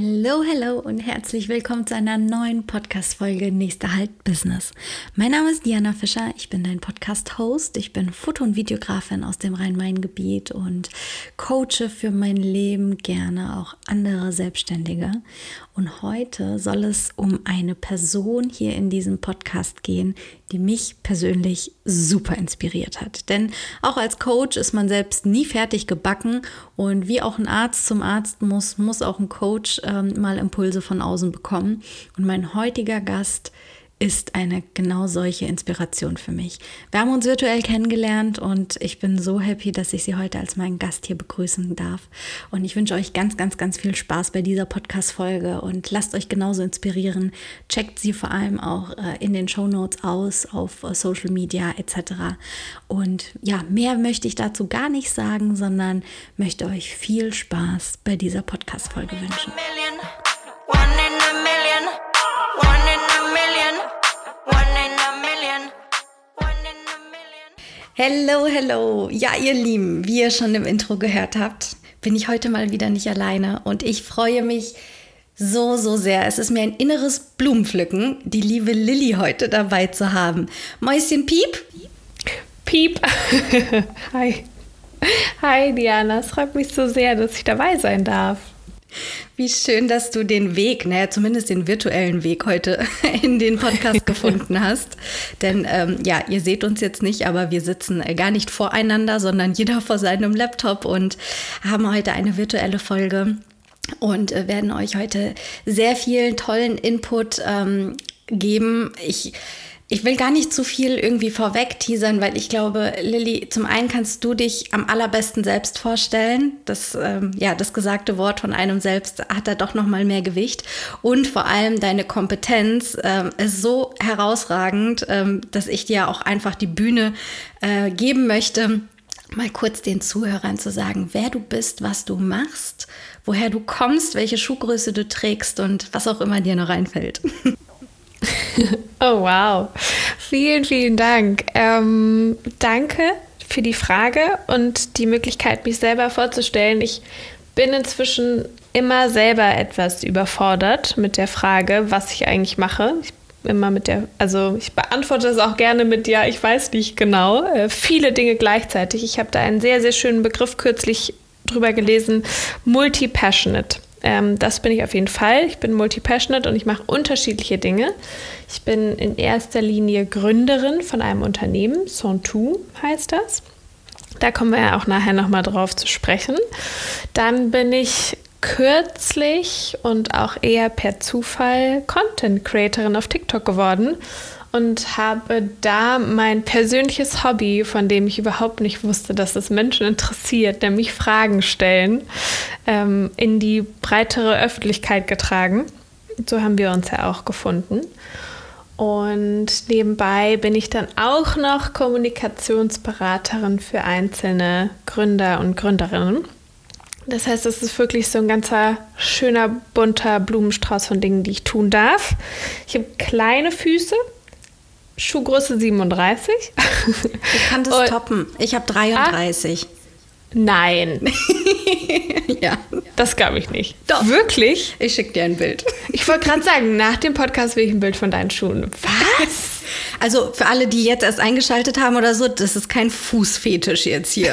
Hallo, hallo und herzlich willkommen zu einer neuen Podcast-Folge Nächster Halt Business. Mein Name ist Diana Fischer, ich bin dein Podcast-Host. Ich bin Foto- und Videografin aus dem Rhein-Main-Gebiet und coache für mein Leben gerne auch andere Selbstständige. Und heute soll es um eine Person hier in diesem Podcast gehen, die mich persönlich super inspiriert hat. Denn auch als Coach ist man selbst nie fertig gebacken und wie auch ein Arzt zum Arzt muss, muss auch ein Coach ähm, mal Impulse von außen bekommen. Und mein heutiger Gast ist eine genau solche Inspiration für mich. Wir haben uns virtuell kennengelernt und ich bin so happy, dass ich Sie heute als meinen Gast hier begrüßen darf. Und ich wünsche euch ganz, ganz, ganz viel Spaß bei dieser Podcast-Folge und lasst euch genauso inspirieren. Checkt sie vor allem auch äh, in den Show Notes aus, auf äh, Social Media etc. Und ja, mehr möchte ich dazu gar nicht sagen, sondern möchte euch viel Spaß bei dieser Podcast-Folge wünschen. Hello, hello. Ja, ihr Lieben, wie ihr schon im Intro gehört habt, bin ich heute mal wieder nicht alleine und ich freue mich so, so sehr. Es ist mir ein inneres Blumenpflücken, die liebe Lilly heute dabei zu haben. Mäuschen Piep? Piep. Hi. Hi, Diana. Es freut mich so sehr, dass ich dabei sein darf. Wie schön, dass du den Weg, naja, zumindest den virtuellen Weg heute in den Podcast gefunden hast. Denn ähm, ja, ihr seht uns jetzt nicht, aber wir sitzen äh, gar nicht voreinander, sondern jeder vor seinem Laptop und haben heute eine virtuelle Folge und äh, werden euch heute sehr viel tollen Input ähm, geben. Ich ich will gar nicht zu viel irgendwie vorweg teasern, weil ich glaube, Lilly, zum einen kannst du dich am allerbesten selbst vorstellen. Das, ähm, ja, das gesagte Wort von einem selbst hat da doch noch mal mehr Gewicht. Und vor allem deine Kompetenz ähm, ist so herausragend, ähm, dass ich dir auch einfach die Bühne äh, geben möchte, mal kurz den Zuhörern zu sagen, wer du bist, was du machst, woher du kommst, welche Schuhgröße du trägst und was auch immer dir noch einfällt. Oh, wow. Vielen, vielen Dank. Ähm, danke für die Frage und die Möglichkeit, mich selber vorzustellen. Ich bin inzwischen immer selber etwas überfordert mit der Frage, was ich eigentlich mache. Ich immer mit der, also ich beantworte das auch gerne mit ja, ich weiß nicht genau. Äh, viele Dinge gleichzeitig. Ich habe da einen sehr, sehr schönen Begriff kürzlich drüber gelesen, multi-passionate. Ähm, das bin ich auf jeden Fall. Ich bin multi-passionate und ich mache unterschiedliche Dinge. Ich bin in erster Linie Gründerin von einem Unternehmen, Sontu heißt das. Da kommen wir ja auch nachher nochmal drauf zu sprechen. Dann bin ich kürzlich und auch eher per Zufall Content Creatorin auf TikTok geworden und habe da mein persönliches Hobby, von dem ich überhaupt nicht wusste, dass es Menschen interessiert, nämlich Fragen stellen, ähm, in die breitere Öffentlichkeit getragen. So haben wir uns ja auch gefunden. Und nebenbei bin ich dann auch noch Kommunikationsberaterin für einzelne Gründer und Gründerinnen. Das heißt, es ist wirklich so ein ganzer schöner, bunter Blumenstrauß von Dingen, die ich tun darf. Ich habe kleine Füße, Schuhgröße 37. Ich kann das Und toppen. Ich habe 33. Ah, nein. ja. Das glaube ich nicht. Doch. Wirklich? Ich schicke dir ein Bild. Ich wollte gerade sagen, nach dem Podcast will ich ein Bild von deinen Schuhen. Was? Also für alle, die jetzt erst eingeschaltet haben oder so, das ist kein Fußfetisch jetzt hier.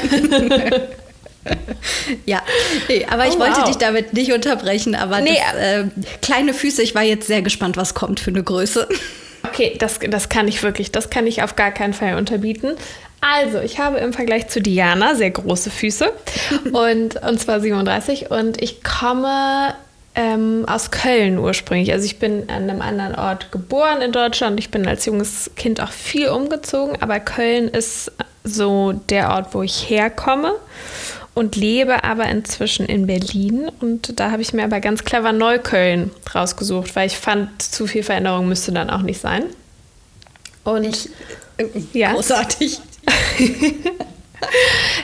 ja, nee, aber ich oh, wollte wow. dich damit nicht unterbrechen, aber nee. das, äh, kleine Füße, ich war jetzt sehr gespannt, was kommt für eine Größe. Okay, das, das kann ich wirklich, das kann ich auf gar keinen Fall unterbieten. Also, ich habe im Vergleich zu Diana sehr große Füße und, und zwar 37 und ich komme ähm, aus Köln ursprünglich. Also ich bin an einem anderen Ort geboren in Deutschland. Ich bin als junges Kind auch viel umgezogen, aber Köln ist so der Ort, wo ich herkomme und lebe aber inzwischen in Berlin. Und da habe ich mir aber ganz clever Neukölln rausgesucht, weil ich fand, zu viel Veränderung müsste dann auch nicht sein. Und ich, äh, ja. großartig.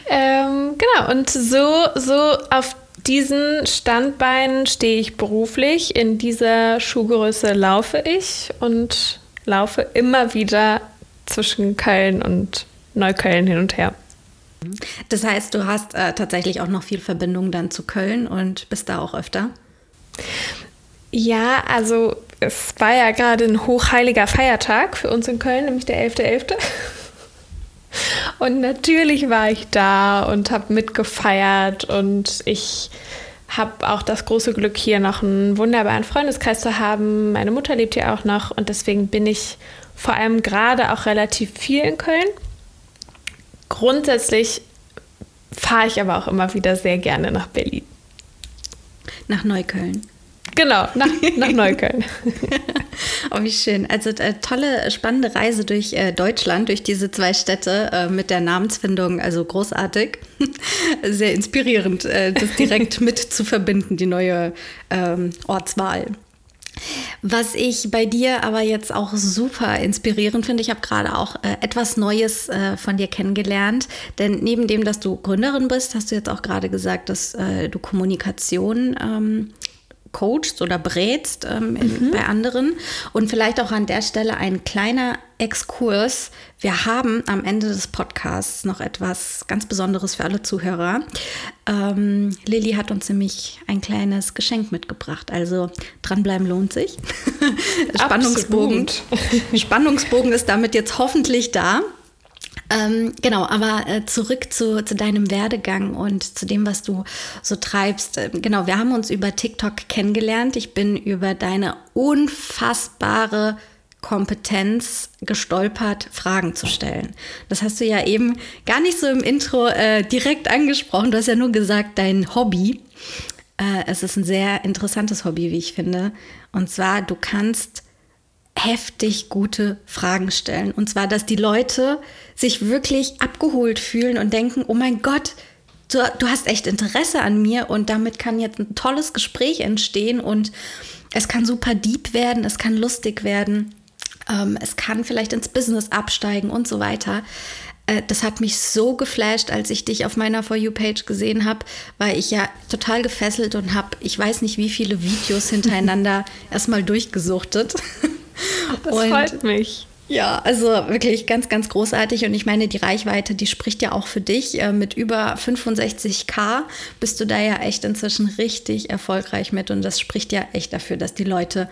ähm, genau, und so, so auf diesen Standbeinen stehe ich beruflich. In dieser Schuhgröße laufe ich und laufe immer wieder zwischen Köln und Neukölln hin und her. Das heißt, du hast äh, tatsächlich auch noch viel Verbindung dann zu Köln und bist da auch öfter? Ja, also es war ja gerade ein hochheiliger Feiertag für uns in Köln, nämlich der 11.11. .11. Und natürlich war ich da und habe mitgefeiert und ich habe auch das große Glück, hier noch einen wunderbaren Freundeskreis zu haben. Meine Mutter lebt hier auch noch und deswegen bin ich vor allem gerade auch relativ viel in Köln. Grundsätzlich fahre ich aber auch immer wieder sehr gerne nach Berlin. Nach Neukölln. Genau, nach, nach Neukölln. oh, wie schön. Also äh, tolle, spannende Reise durch äh, Deutschland, durch diese zwei Städte äh, mit der Namensfindung, also großartig. Sehr inspirierend, äh, das direkt mit zu verbinden, die neue ähm, Ortswahl. Was ich bei dir aber jetzt auch super inspirierend finde, ich habe gerade auch äh, etwas Neues äh, von dir kennengelernt. Denn neben dem, dass du Gründerin bist, hast du jetzt auch gerade gesagt, dass äh, du Kommunikation ähm, coachst oder brätst ähm, mhm. bei anderen. Und vielleicht auch an der Stelle ein kleiner Exkurs. Wir haben am Ende des Podcasts noch etwas ganz Besonderes für alle Zuhörer. Ähm, Lilly hat uns nämlich ein kleines Geschenk mitgebracht. Also dranbleiben lohnt sich. Spannungsbogen, Spannungsbogen ist damit jetzt hoffentlich da. Ähm, genau, aber äh, zurück zu, zu deinem Werdegang und zu dem, was du so treibst. Äh, genau, wir haben uns über TikTok kennengelernt. Ich bin über deine unfassbare Kompetenz gestolpert, Fragen zu stellen. Das hast du ja eben gar nicht so im Intro äh, direkt angesprochen. Du hast ja nur gesagt, dein Hobby. Äh, es ist ein sehr interessantes Hobby, wie ich finde. Und zwar, du kannst heftig gute Fragen stellen. Und zwar, dass die Leute sich wirklich abgeholt fühlen und denken, oh mein Gott, du, du hast echt Interesse an mir und damit kann jetzt ein tolles Gespräch entstehen und es kann super deep werden, es kann lustig werden, ähm, es kann vielleicht ins Business absteigen und so weiter. Äh, das hat mich so geflasht, als ich dich auf meiner For You-Page gesehen habe, weil ich ja total gefesselt und habe, ich weiß nicht, wie viele Videos hintereinander erstmal durchgesuchtet. Das und freut mich. Ja, also wirklich ganz, ganz großartig. Und ich meine, die Reichweite, die spricht ja auch für dich. Äh, mit über 65k bist du da ja echt inzwischen richtig erfolgreich mit. Und das spricht ja echt dafür, dass die Leute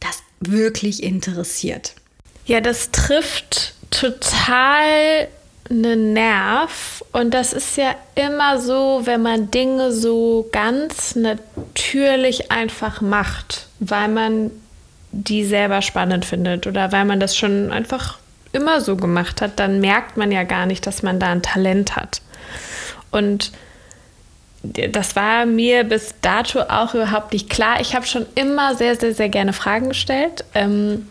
das wirklich interessiert. Ja, das trifft total einen Nerv. Und das ist ja immer so, wenn man Dinge so ganz natürlich einfach macht, weil man die selber spannend findet oder weil man das schon einfach immer so gemacht hat, dann merkt man ja gar nicht, dass man da ein Talent hat. Und das war mir bis dato auch überhaupt nicht klar. Ich habe schon immer sehr, sehr, sehr gerne Fragen gestellt. Ähm,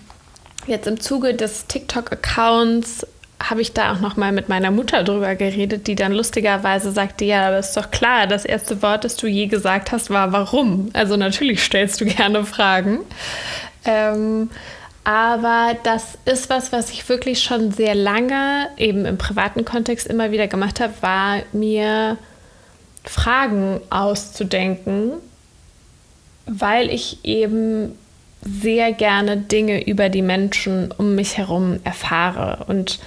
jetzt im Zuge des TikTok-Accounts habe ich da auch noch mal mit meiner Mutter drüber geredet, die dann lustigerweise sagte, ja, aber ist doch klar, das erste Wort, das du je gesagt hast, war warum. Also natürlich stellst du gerne Fragen. Ähm, aber das ist was, was ich wirklich schon sehr lange eben im privaten Kontext immer wieder gemacht habe, war mir Fragen auszudenken, weil ich eben sehr gerne Dinge über die Menschen um mich herum erfahre und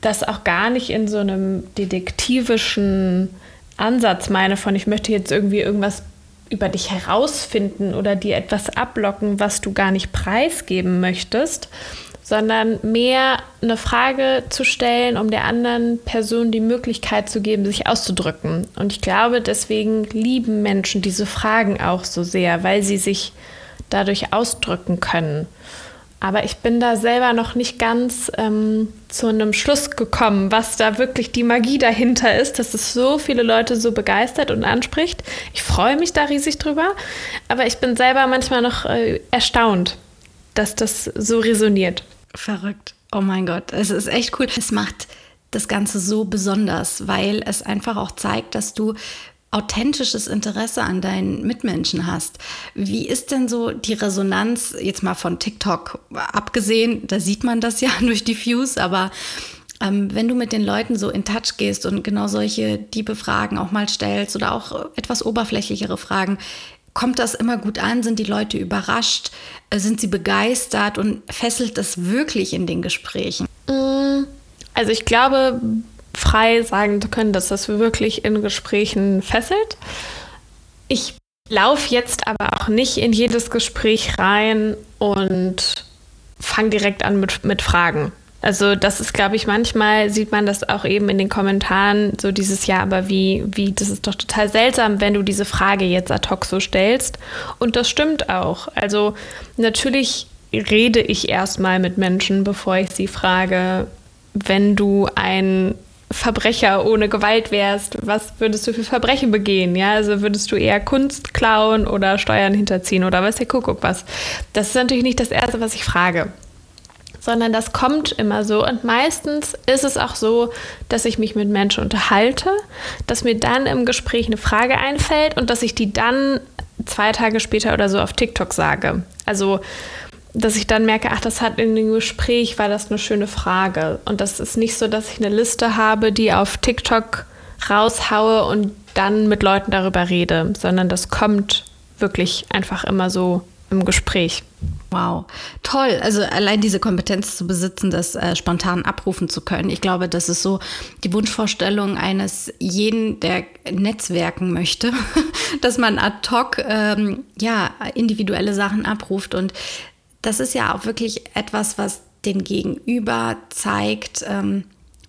das auch gar nicht in so einem detektivischen Ansatz meine von ich möchte jetzt irgendwie irgendwas über dich herausfinden oder dir etwas ablocken, was du gar nicht preisgeben möchtest, sondern mehr eine Frage zu stellen, um der anderen Person die Möglichkeit zu geben, sich auszudrücken. Und ich glaube, deswegen lieben Menschen diese Fragen auch so sehr, weil sie sich dadurch ausdrücken können. Aber ich bin da selber noch nicht ganz ähm, zu einem Schluss gekommen, was da wirklich die Magie dahinter ist, dass es so viele Leute so begeistert und anspricht. Ich freue mich da riesig drüber, aber ich bin selber manchmal noch äh, erstaunt, dass das so resoniert. Verrückt. Oh mein Gott, es ist echt cool. Es macht das Ganze so besonders, weil es einfach auch zeigt, dass du authentisches Interesse an deinen Mitmenschen hast. Wie ist denn so die Resonanz, jetzt mal von TikTok abgesehen, da sieht man das ja durch die Views, aber ähm, wenn du mit den Leuten so in Touch gehst und genau solche diebe Fragen auch mal stellst oder auch etwas oberflächlichere Fragen, kommt das immer gut an? Sind die Leute überrascht? Äh, sind sie begeistert und fesselt das wirklich in den Gesprächen? Mm, also ich glaube, frei sagen zu können, dass das wirklich in Gesprächen fesselt. Ich lauf jetzt aber auch nicht in jedes Gespräch rein und fang direkt an mit, mit Fragen. Also das ist, glaube ich, manchmal sieht man das auch eben in den Kommentaren, so dieses Ja, aber wie, wie, das ist doch total seltsam, wenn du diese Frage jetzt ad hoc so stellst. Und das stimmt auch. Also natürlich rede ich erstmal mit Menschen, bevor ich sie frage, wenn du ein Verbrecher ohne Gewalt wärst, was würdest du für Verbrechen begehen? Ja, also würdest du eher Kunst klauen oder Steuern hinterziehen oder was der Kuckuck was? Das ist natürlich nicht das Erste, was ich frage sondern das kommt immer so. Und meistens ist es auch so, dass ich mich mit Menschen unterhalte, dass mir dann im Gespräch eine Frage einfällt und dass ich die dann zwei Tage später oder so auf TikTok sage. Also, dass ich dann merke, ach, das hat in dem Gespräch, war das eine schöne Frage. Und das ist nicht so, dass ich eine Liste habe, die auf TikTok raushaue und dann mit Leuten darüber rede, sondern das kommt wirklich einfach immer so im Gespräch. Wow, toll. Also allein diese Kompetenz zu besitzen, das äh, spontan abrufen zu können. Ich glaube, das ist so die Wunschvorstellung eines jeden, der Netzwerken möchte, dass man ad hoc ähm, ja individuelle Sachen abruft. Und das ist ja auch wirklich etwas, was den Gegenüber zeigt. Ähm,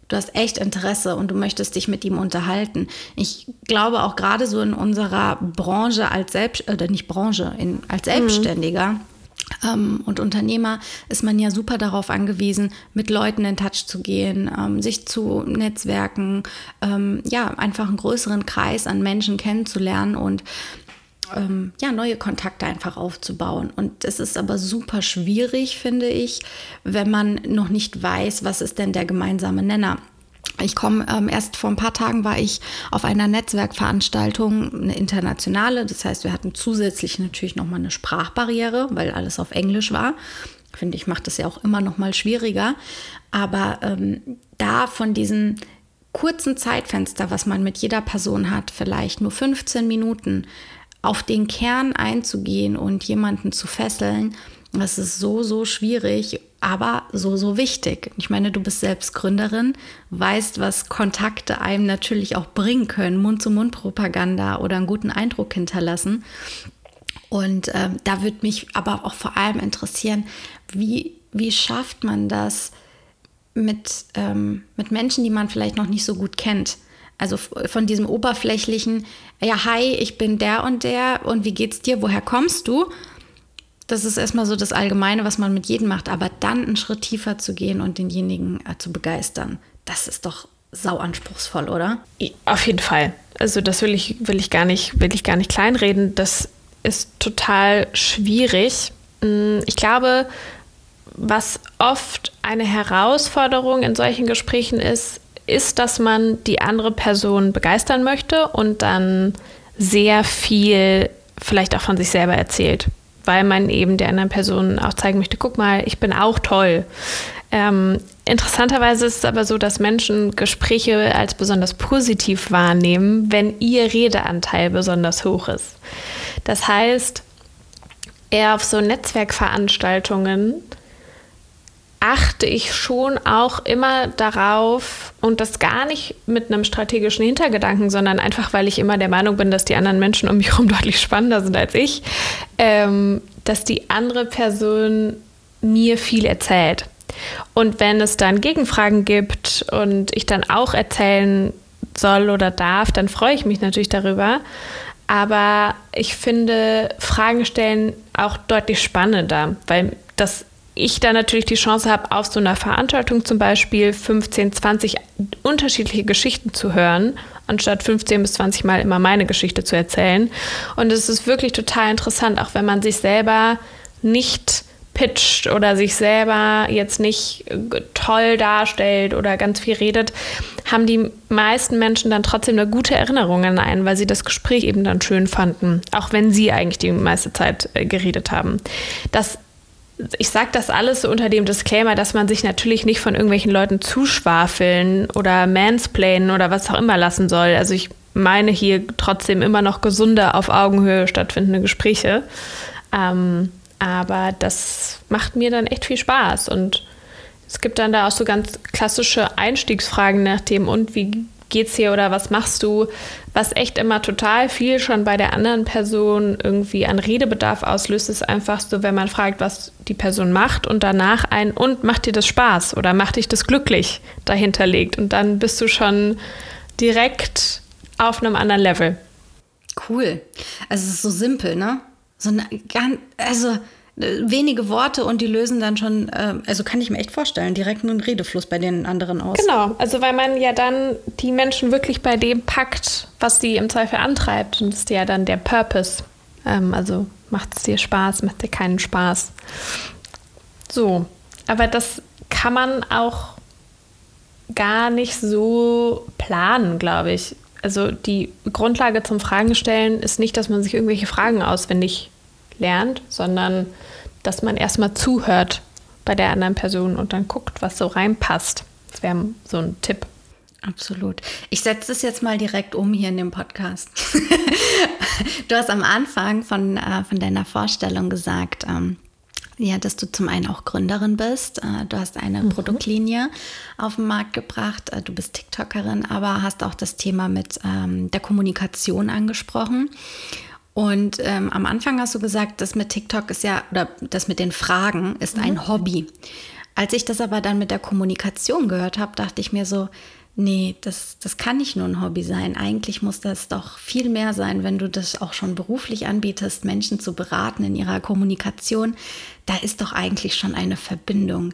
du hast echt Interesse und du möchtest dich mit ihm unterhalten. Ich glaube auch gerade so in unserer Branche als Selbst oder nicht Branche, in, als mhm. Selbstständiger. Mhm. Ähm, und Unternehmer ist man ja super darauf angewiesen, mit Leuten in Touch zu gehen, ähm, sich zu netzwerken, ähm, ja, einfach einen größeren Kreis an Menschen kennenzulernen und ähm, ja, neue Kontakte einfach aufzubauen. Und es ist aber super schwierig, finde ich, wenn man noch nicht weiß, was ist denn der gemeinsame Nenner. Ich komme ähm, erst vor ein paar Tagen war ich auf einer Netzwerkveranstaltung, eine internationale. Das heißt, wir hatten zusätzlich natürlich nochmal eine Sprachbarriere, weil alles auf Englisch war. Finde ich, macht das ja auch immer nochmal schwieriger. Aber ähm, da von diesen kurzen Zeitfenster, was man mit jeder Person hat, vielleicht nur 15 Minuten, auf den Kern einzugehen und jemanden zu fesseln, das ist so, so schwierig, aber so, so wichtig. Ich meine, du bist selbst Gründerin, weißt, was Kontakte einem natürlich auch bringen können, Mund-zu-Mund-Propaganda oder einen guten Eindruck hinterlassen. Und äh, da würde mich aber auch vor allem interessieren, wie, wie schafft man das mit, ähm, mit Menschen, die man vielleicht noch nicht so gut kennt? Also von diesem oberflächlichen, ja, hi, ich bin der und der und wie geht's dir, woher kommst du? Das ist erstmal so das Allgemeine, was man mit jedem macht, aber dann einen Schritt tiefer zu gehen und denjenigen äh, zu begeistern, das ist doch sau anspruchsvoll, oder? Auf jeden Fall. Also das will ich, will ich gar nicht, will ich gar nicht kleinreden. Das ist total schwierig. Mm, ich glaube, was oft eine Herausforderung in solchen Gesprächen ist, ist, dass man die andere Person begeistern möchte und dann sehr viel vielleicht auch von sich selber erzählt, weil man eben der anderen Person auch zeigen möchte, guck mal, ich bin auch toll. Ähm, interessanterweise ist es aber so, dass Menschen Gespräche als besonders positiv wahrnehmen, wenn ihr Redeanteil besonders hoch ist. Das heißt, eher auf so Netzwerkveranstaltungen achte ich schon auch immer darauf und das gar nicht mit einem strategischen Hintergedanken, sondern einfach, weil ich immer der Meinung bin, dass die anderen Menschen um mich herum deutlich spannender sind als ich, ähm, dass die andere Person mir viel erzählt. Und wenn es dann Gegenfragen gibt und ich dann auch erzählen soll oder darf, dann freue ich mich natürlich darüber. Aber ich finde Fragen stellen auch deutlich spannender, weil das ich dann natürlich die Chance habe, auf so einer Veranstaltung zum Beispiel 15, 20 unterschiedliche Geschichten zu hören, anstatt 15 bis 20 Mal immer meine Geschichte zu erzählen. Und es ist wirklich total interessant, auch wenn man sich selber nicht pitcht oder sich selber jetzt nicht toll darstellt oder ganz viel redet, haben die meisten Menschen dann trotzdem eine gute Erinnerung an einen, weil sie das Gespräch eben dann schön fanden, auch wenn sie eigentlich die meiste Zeit äh, geredet haben. Das ich sage das alles so unter dem Disclaimer, dass man sich natürlich nicht von irgendwelchen Leuten zuschwafeln oder mansplainen oder was auch immer lassen soll. Also ich meine hier trotzdem immer noch gesunde, auf Augenhöhe stattfindende Gespräche. Ähm, aber das macht mir dann echt viel Spaß. Und es gibt dann da auch so ganz klassische Einstiegsfragen nach dem, und wie geht's hier oder was machst du, was echt immer total viel schon bei der anderen Person irgendwie an Redebedarf auslöst, ist einfach so, wenn man fragt, was die Person macht und danach ein und macht dir das Spaß oder macht dich das glücklich dahinter legt und dann bist du schon direkt auf einem anderen Level. Cool. Also es ist so simpel, ne? So eine ganz, also wenige Worte und die lösen dann schon, äh, also kann ich mir echt vorstellen, direkt einen Redefluss bei den anderen aus. Genau, also weil man ja dann die Menschen wirklich bei dem packt, was sie im Zweifel antreibt. Und das ist ja dann der Purpose. Ähm, also macht es dir Spaß, macht dir keinen Spaß. So, aber das kann man auch gar nicht so planen, glaube ich. Also die Grundlage zum Fragen stellen ist nicht, dass man sich irgendwelche Fragen auswendig lernt, sondern dass man erstmal zuhört bei der anderen Person und dann guckt, was so reinpasst. Das wäre so ein Tipp. Absolut. Ich setze das jetzt mal direkt um hier in dem Podcast. du hast am Anfang von, äh, von deiner Vorstellung gesagt, ähm, ja, dass du zum einen auch Gründerin bist. Äh, du hast eine mhm. Produktlinie auf den Markt gebracht. Äh, du bist TikTokerin, aber hast auch das Thema mit ähm, der Kommunikation angesprochen. Und ähm, am Anfang hast du gesagt, das mit TikTok ist ja, oder das mit den Fragen ist mhm. ein Hobby. Als ich das aber dann mit der Kommunikation gehört habe, dachte ich mir so, nee, das, das kann nicht nur ein Hobby sein. Eigentlich muss das doch viel mehr sein, wenn du das auch schon beruflich anbietest, Menschen zu beraten in ihrer Kommunikation. Da ist doch eigentlich schon eine Verbindung.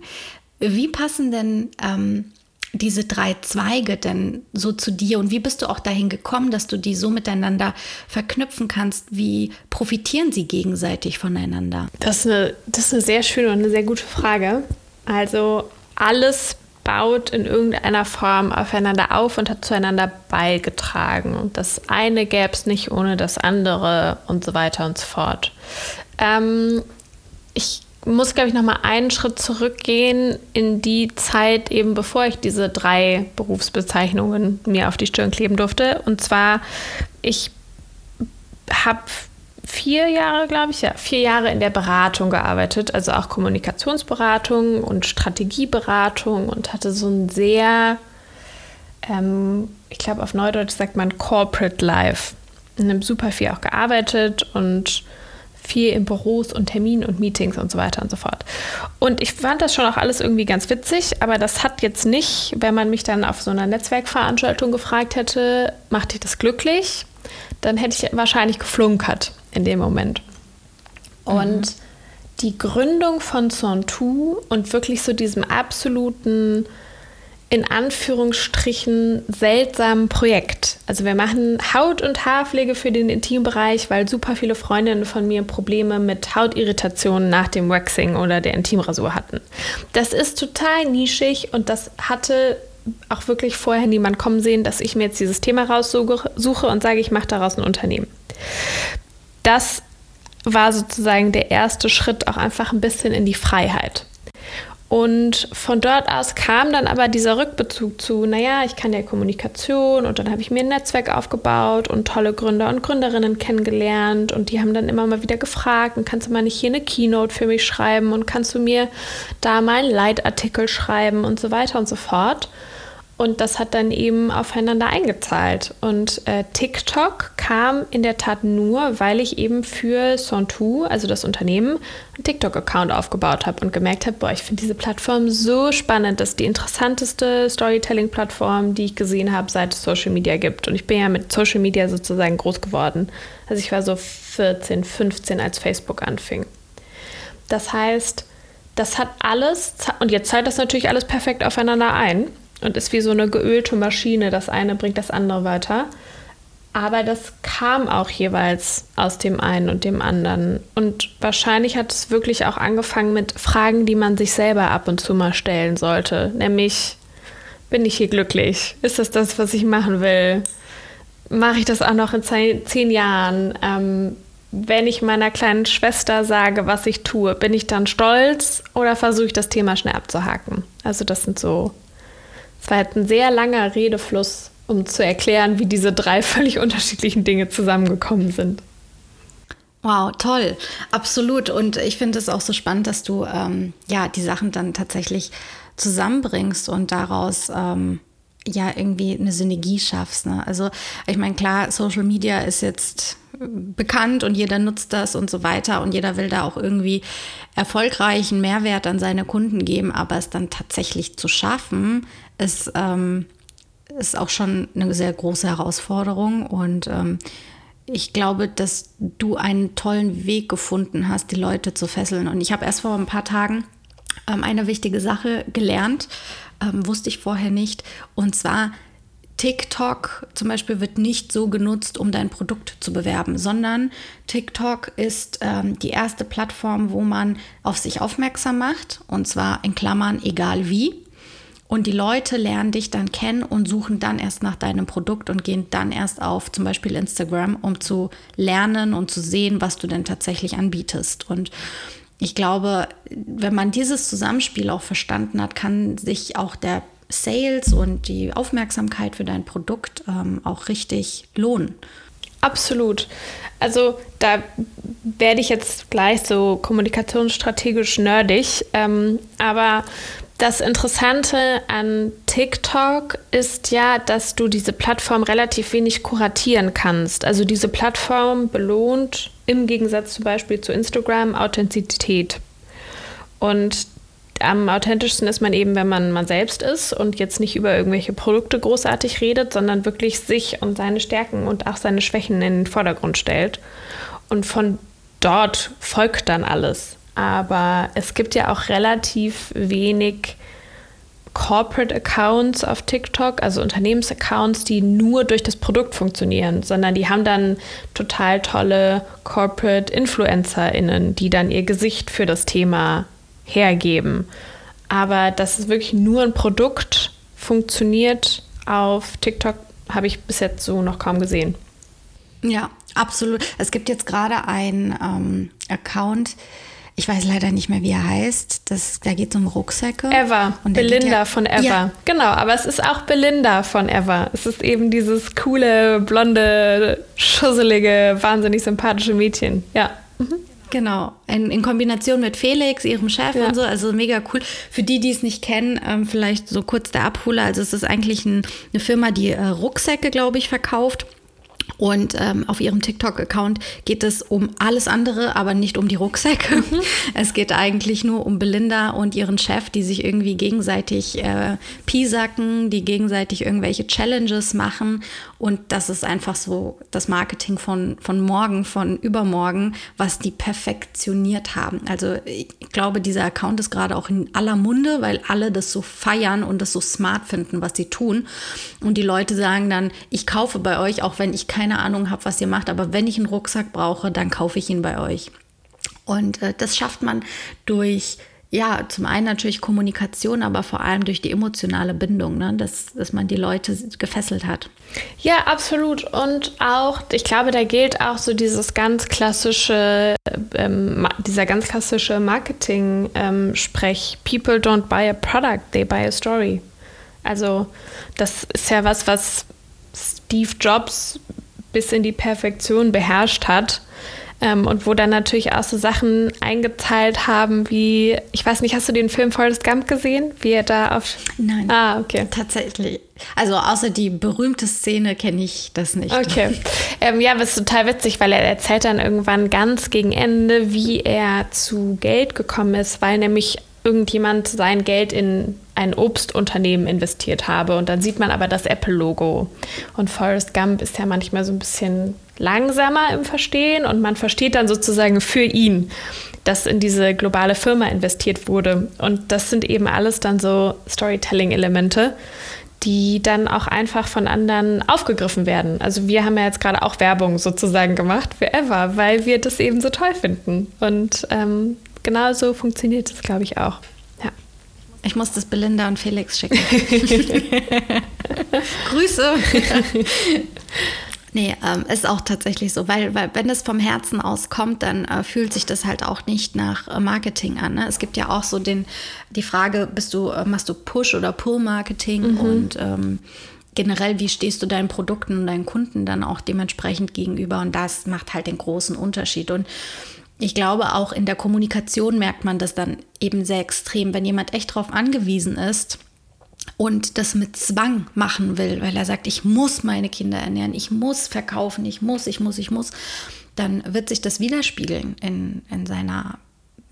Wie passen denn ähm, diese drei Zweige denn so zu dir und wie bist du auch dahin gekommen, dass du die so miteinander verknüpfen kannst? Wie profitieren sie gegenseitig voneinander? Das ist eine, das ist eine sehr schöne und eine sehr gute Frage. Also alles baut in irgendeiner Form aufeinander auf und hat zueinander beigetragen. Und das eine gäbe es nicht ohne das andere und so weiter und so fort. Ähm, ich muss, glaube ich, noch mal einen Schritt zurückgehen in die Zeit, eben bevor ich diese drei Berufsbezeichnungen mir auf die Stirn kleben durfte. Und zwar, ich habe vier Jahre, glaube ich, ja, vier Jahre in der Beratung gearbeitet, also auch Kommunikationsberatung und Strategieberatung und hatte so ein sehr, ähm, ich glaube, auf Neudeutsch sagt man Corporate Life. In einem super viel auch gearbeitet und viel in Büros und Terminen und Meetings und so weiter und so fort. Und ich fand das schon auch alles irgendwie ganz witzig, aber das hat jetzt nicht, wenn man mich dann auf so einer Netzwerkveranstaltung gefragt hätte, macht dich das glücklich? Dann hätte ich wahrscheinlich geflunkert in dem Moment. Und mhm. die Gründung von Sontu und wirklich so diesem absoluten in Anführungsstrichen seltsamen Projekt. Also wir machen Haut- und Haarpflege für den Intimbereich, weil super viele Freundinnen von mir Probleme mit Hautirritationen nach dem Waxing oder der Intimrasur hatten. Das ist total nischig und das hatte auch wirklich vorher niemand kommen sehen, dass ich mir jetzt dieses Thema raussuche und sage, ich mache daraus ein Unternehmen. Das war sozusagen der erste Schritt auch einfach ein bisschen in die Freiheit. Und von dort aus kam dann aber dieser Rückbezug zu, naja, ich kann ja Kommunikation und dann habe ich mir ein Netzwerk aufgebaut und tolle Gründer und Gründerinnen kennengelernt. Und die haben dann immer mal wieder gefragt, kannst du mal nicht hier eine Keynote für mich schreiben? Und kannst du mir da mal einen Leitartikel schreiben? Und so weiter und so fort. Und das hat dann eben aufeinander eingezahlt. Und äh, TikTok kam in der Tat nur, weil ich eben für Sontu, also das Unternehmen, einen TikTok-Account aufgebaut habe und gemerkt habe, boah, ich finde diese Plattform so spannend. Das ist die interessanteste Storytelling-Plattform, die ich gesehen habe, seit es Social Media gibt. Und ich bin ja mit Social Media sozusagen groß geworden. Also ich war so 14, 15, als Facebook anfing. Das heißt, das hat alles, und jetzt zahlt das natürlich alles perfekt aufeinander ein und ist wie so eine geölte Maschine. Das eine bringt das andere weiter. Aber das kam auch jeweils aus dem einen und dem anderen. Und wahrscheinlich hat es wirklich auch angefangen mit Fragen, die man sich selber ab und zu mal stellen sollte. Nämlich, bin ich hier glücklich? Ist das das, was ich machen will? Mache ich das auch noch in zehn Jahren? Ähm, wenn ich meiner kleinen Schwester sage, was ich tue, bin ich dann stolz oder versuche ich das Thema schnell abzuhaken? Also das sind so es war halt ein sehr langer Redefluss, um zu erklären, wie diese drei völlig unterschiedlichen Dinge zusammengekommen sind. Wow, toll, absolut. Und ich finde es auch so spannend, dass du ähm, ja die Sachen dann tatsächlich zusammenbringst und daraus ähm, ja irgendwie eine Synergie schaffst. Ne? Also ich meine, klar, Social Media ist jetzt bekannt und jeder nutzt das und so weiter und jeder will da auch irgendwie erfolgreichen Mehrwert an seine Kunden geben, aber es dann tatsächlich zu schaffen, ist, ähm, ist auch schon eine sehr große Herausforderung und ähm, ich glaube, dass du einen tollen Weg gefunden hast, die Leute zu fesseln. Und ich habe erst vor ein paar Tagen ähm, eine wichtige Sache gelernt, ähm, wusste ich vorher nicht. Und zwar, TikTok zum Beispiel wird nicht so genutzt, um dein Produkt zu bewerben, sondern TikTok ist ähm, die erste Plattform, wo man auf sich aufmerksam macht. Und zwar in Klammern, egal wie. Und die Leute lernen dich dann kennen und suchen dann erst nach deinem Produkt und gehen dann erst auf zum Beispiel Instagram, um zu lernen und zu sehen, was du denn tatsächlich anbietest. Und ich glaube, wenn man dieses Zusammenspiel auch verstanden hat, kann sich auch der Sales und die Aufmerksamkeit für dein Produkt ähm, auch richtig lohnen. Absolut. Also da werde ich jetzt gleich so kommunikationsstrategisch nerdig, ähm, aber das Interessante an TikTok ist ja, dass du diese Plattform relativ wenig kuratieren kannst. Also diese Plattform belohnt im Gegensatz zum Beispiel zu Instagram Authentizität. Und am authentischsten ist man eben, wenn man man selbst ist und jetzt nicht über irgendwelche Produkte großartig redet, sondern wirklich sich und seine Stärken und auch seine Schwächen in den Vordergrund stellt. Und von dort folgt dann alles. Aber es gibt ja auch relativ wenig Corporate Accounts auf TikTok, also Unternehmensaccounts, die nur durch das Produkt funktionieren, sondern die haben dann total tolle Corporate InfluencerInnen, die dann ihr Gesicht für das Thema hergeben. Aber dass es wirklich nur ein Produkt funktioniert auf TikTok, habe ich bis jetzt so noch kaum gesehen. Ja, absolut. Es gibt jetzt gerade einen ähm, Account, ich weiß leider nicht mehr, wie er heißt. Das, da geht es um Rucksäcke. Eva. Belinda ja, von Eva. Ja. Genau, aber es ist auch Belinda von Eva. Es ist eben dieses coole, blonde, schusselige, wahnsinnig sympathische Mädchen. Ja. Mhm. Genau, in, in, Kombination mit Felix, ihrem Chef ja. und so, also mega cool. Für die, die es nicht kennen, ähm, vielleicht so kurz der Abholer. Also es ist eigentlich ein, eine Firma, die äh, Rucksäcke, glaube ich, verkauft und ähm, auf ihrem TikTok-Account geht es um alles andere, aber nicht um die Rucksäcke. Mhm. Es geht eigentlich nur um Belinda und ihren Chef, die sich irgendwie gegenseitig äh, piesacken, die gegenseitig irgendwelche Challenges machen. Und das ist einfach so das Marketing von, von morgen, von übermorgen, was die perfektioniert haben. Also ich glaube, dieser Account ist gerade auch in aller Munde, weil alle das so feiern und das so smart finden, was sie tun. Und die Leute sagen dann, ich kaufe bei euch, auch wenn ich keine Ahnung habe, was ihr macht, aber wenn ich einen Rucksack brauche, dann kaufe ich ihn bei euch. Und äh, das schafft man durch ja, zum einen natürlich Kommunikation, aber vor allem durch die emotionale Bindung, ne? dass, dass man die Leute gefesselt hat. Ja, absolut. Und auch, ich glaube, da gilt auch so dieses ganz klassische, ähm, dieser ganz klassische Marketing-Sprech, ähm, People don't buy a product, they buy a story. Also das ist ja was, was Steve Jobs bis in die Perfektion beherrscht hat. Ähm, und wo dann natürlich auch so Sachen eingezahlt haben, wie, ich weiß nicht, hast du den Film Forrest Gump gesehen? Wie er da auf. Nein. Ah, okay. Tatsächlich. Also außer die berühmte Szene kenne ich das nicht. Okay. Ähm, ja, das ist total witzig, weil er erzählt dann irgendwann ganz gegen Ende, wie er zu Geld gekommen ist, weil nämlich irgendjemand sein Geld in ein Obstunternehmen investiert habe. Und dann sieht man aber das Apple-Logo. Und Forrest Gump ist ja manchmal so ein bisschen langsamer im Verstehen und man versteht dann sozusagen für ihn, dass in diese globale Firma investiert wurde. Und das sind eben alles dann so Storytelling-Elemente, die dann auch einfach von anderen aufgegriffen werden. Also wir haben ja jetzt gerade auch Werbung sozusagen gemacht für Ever, weil wir das eben so toll finden. Und ähm, genau so funktioniert es, glaube ich, auch. Ja. Ich muss das Belinda und Felix schicken. Grüße. Nee, ähm, ist auch tatsächlich so, weil, weil wenn es vom Herzen aus kommt, dann äh, fühlt sich das halt auch nicht nach äh, Marketing an. Ne? Es gibt ja auch so den, die Frage, bist du, äh, machst du Push- oder Pull-Marketing mhm. und ähm, generell, wie stehst du deinen Produkten und deinen Kunden dann auch dementsprechend gegenüber? Und das macht halt den großen Unterschied. Und ich glaube, auch in der Kommunikation merkt man das dann eben sehr extrem, wenn jemand echt darauf angewiesen ist, und das mit Zwang machen will, weil er sagt, ich muss meine Kinder ernähren, ich muss verkaufen, ich muss, ich muss, ich muss, dann wird sich das widerspiegeln in, in seiner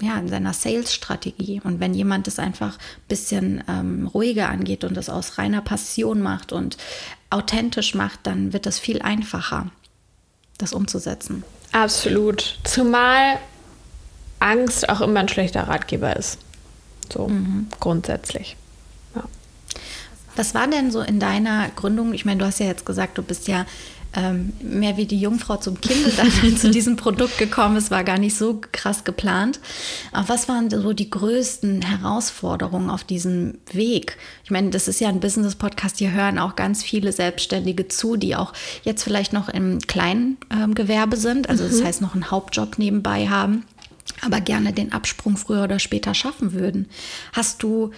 ja, in seiner Sales-Strategie. Und wenn jemand das einfach ein bisschen ähm, ruhiger angeht und das aus reiner Passion macht und authentisch macht, dann wird das viel einfacher, das umzusetzen. Absolut. Zumal Angst auch immer ein schlechter Ratgeber ist. So mhm. grundsätzlich. Was war denn so in deiner Gründung? Ich meine, du hast ja jetzt gesagt, du bist ja ähm, mehr wie die Jungfrau zum Kind dann zu diesem Produkt gekommen ist, war gar nicht so krass geplant. Aber was waren so die größten Herausforderungen auf diesem Weg? Ich meine, das ist ja ein Business-Podcast, hier hören auch ganz viele Selbstständige zu, die auch jetzt vielleicht noch im kleinen ähm, Gewerbe sind, also mhm. das heißt noch einen Hauptjob nebenbei haben, aber gerne den Absprung früher oder später schaffen würden. Hast du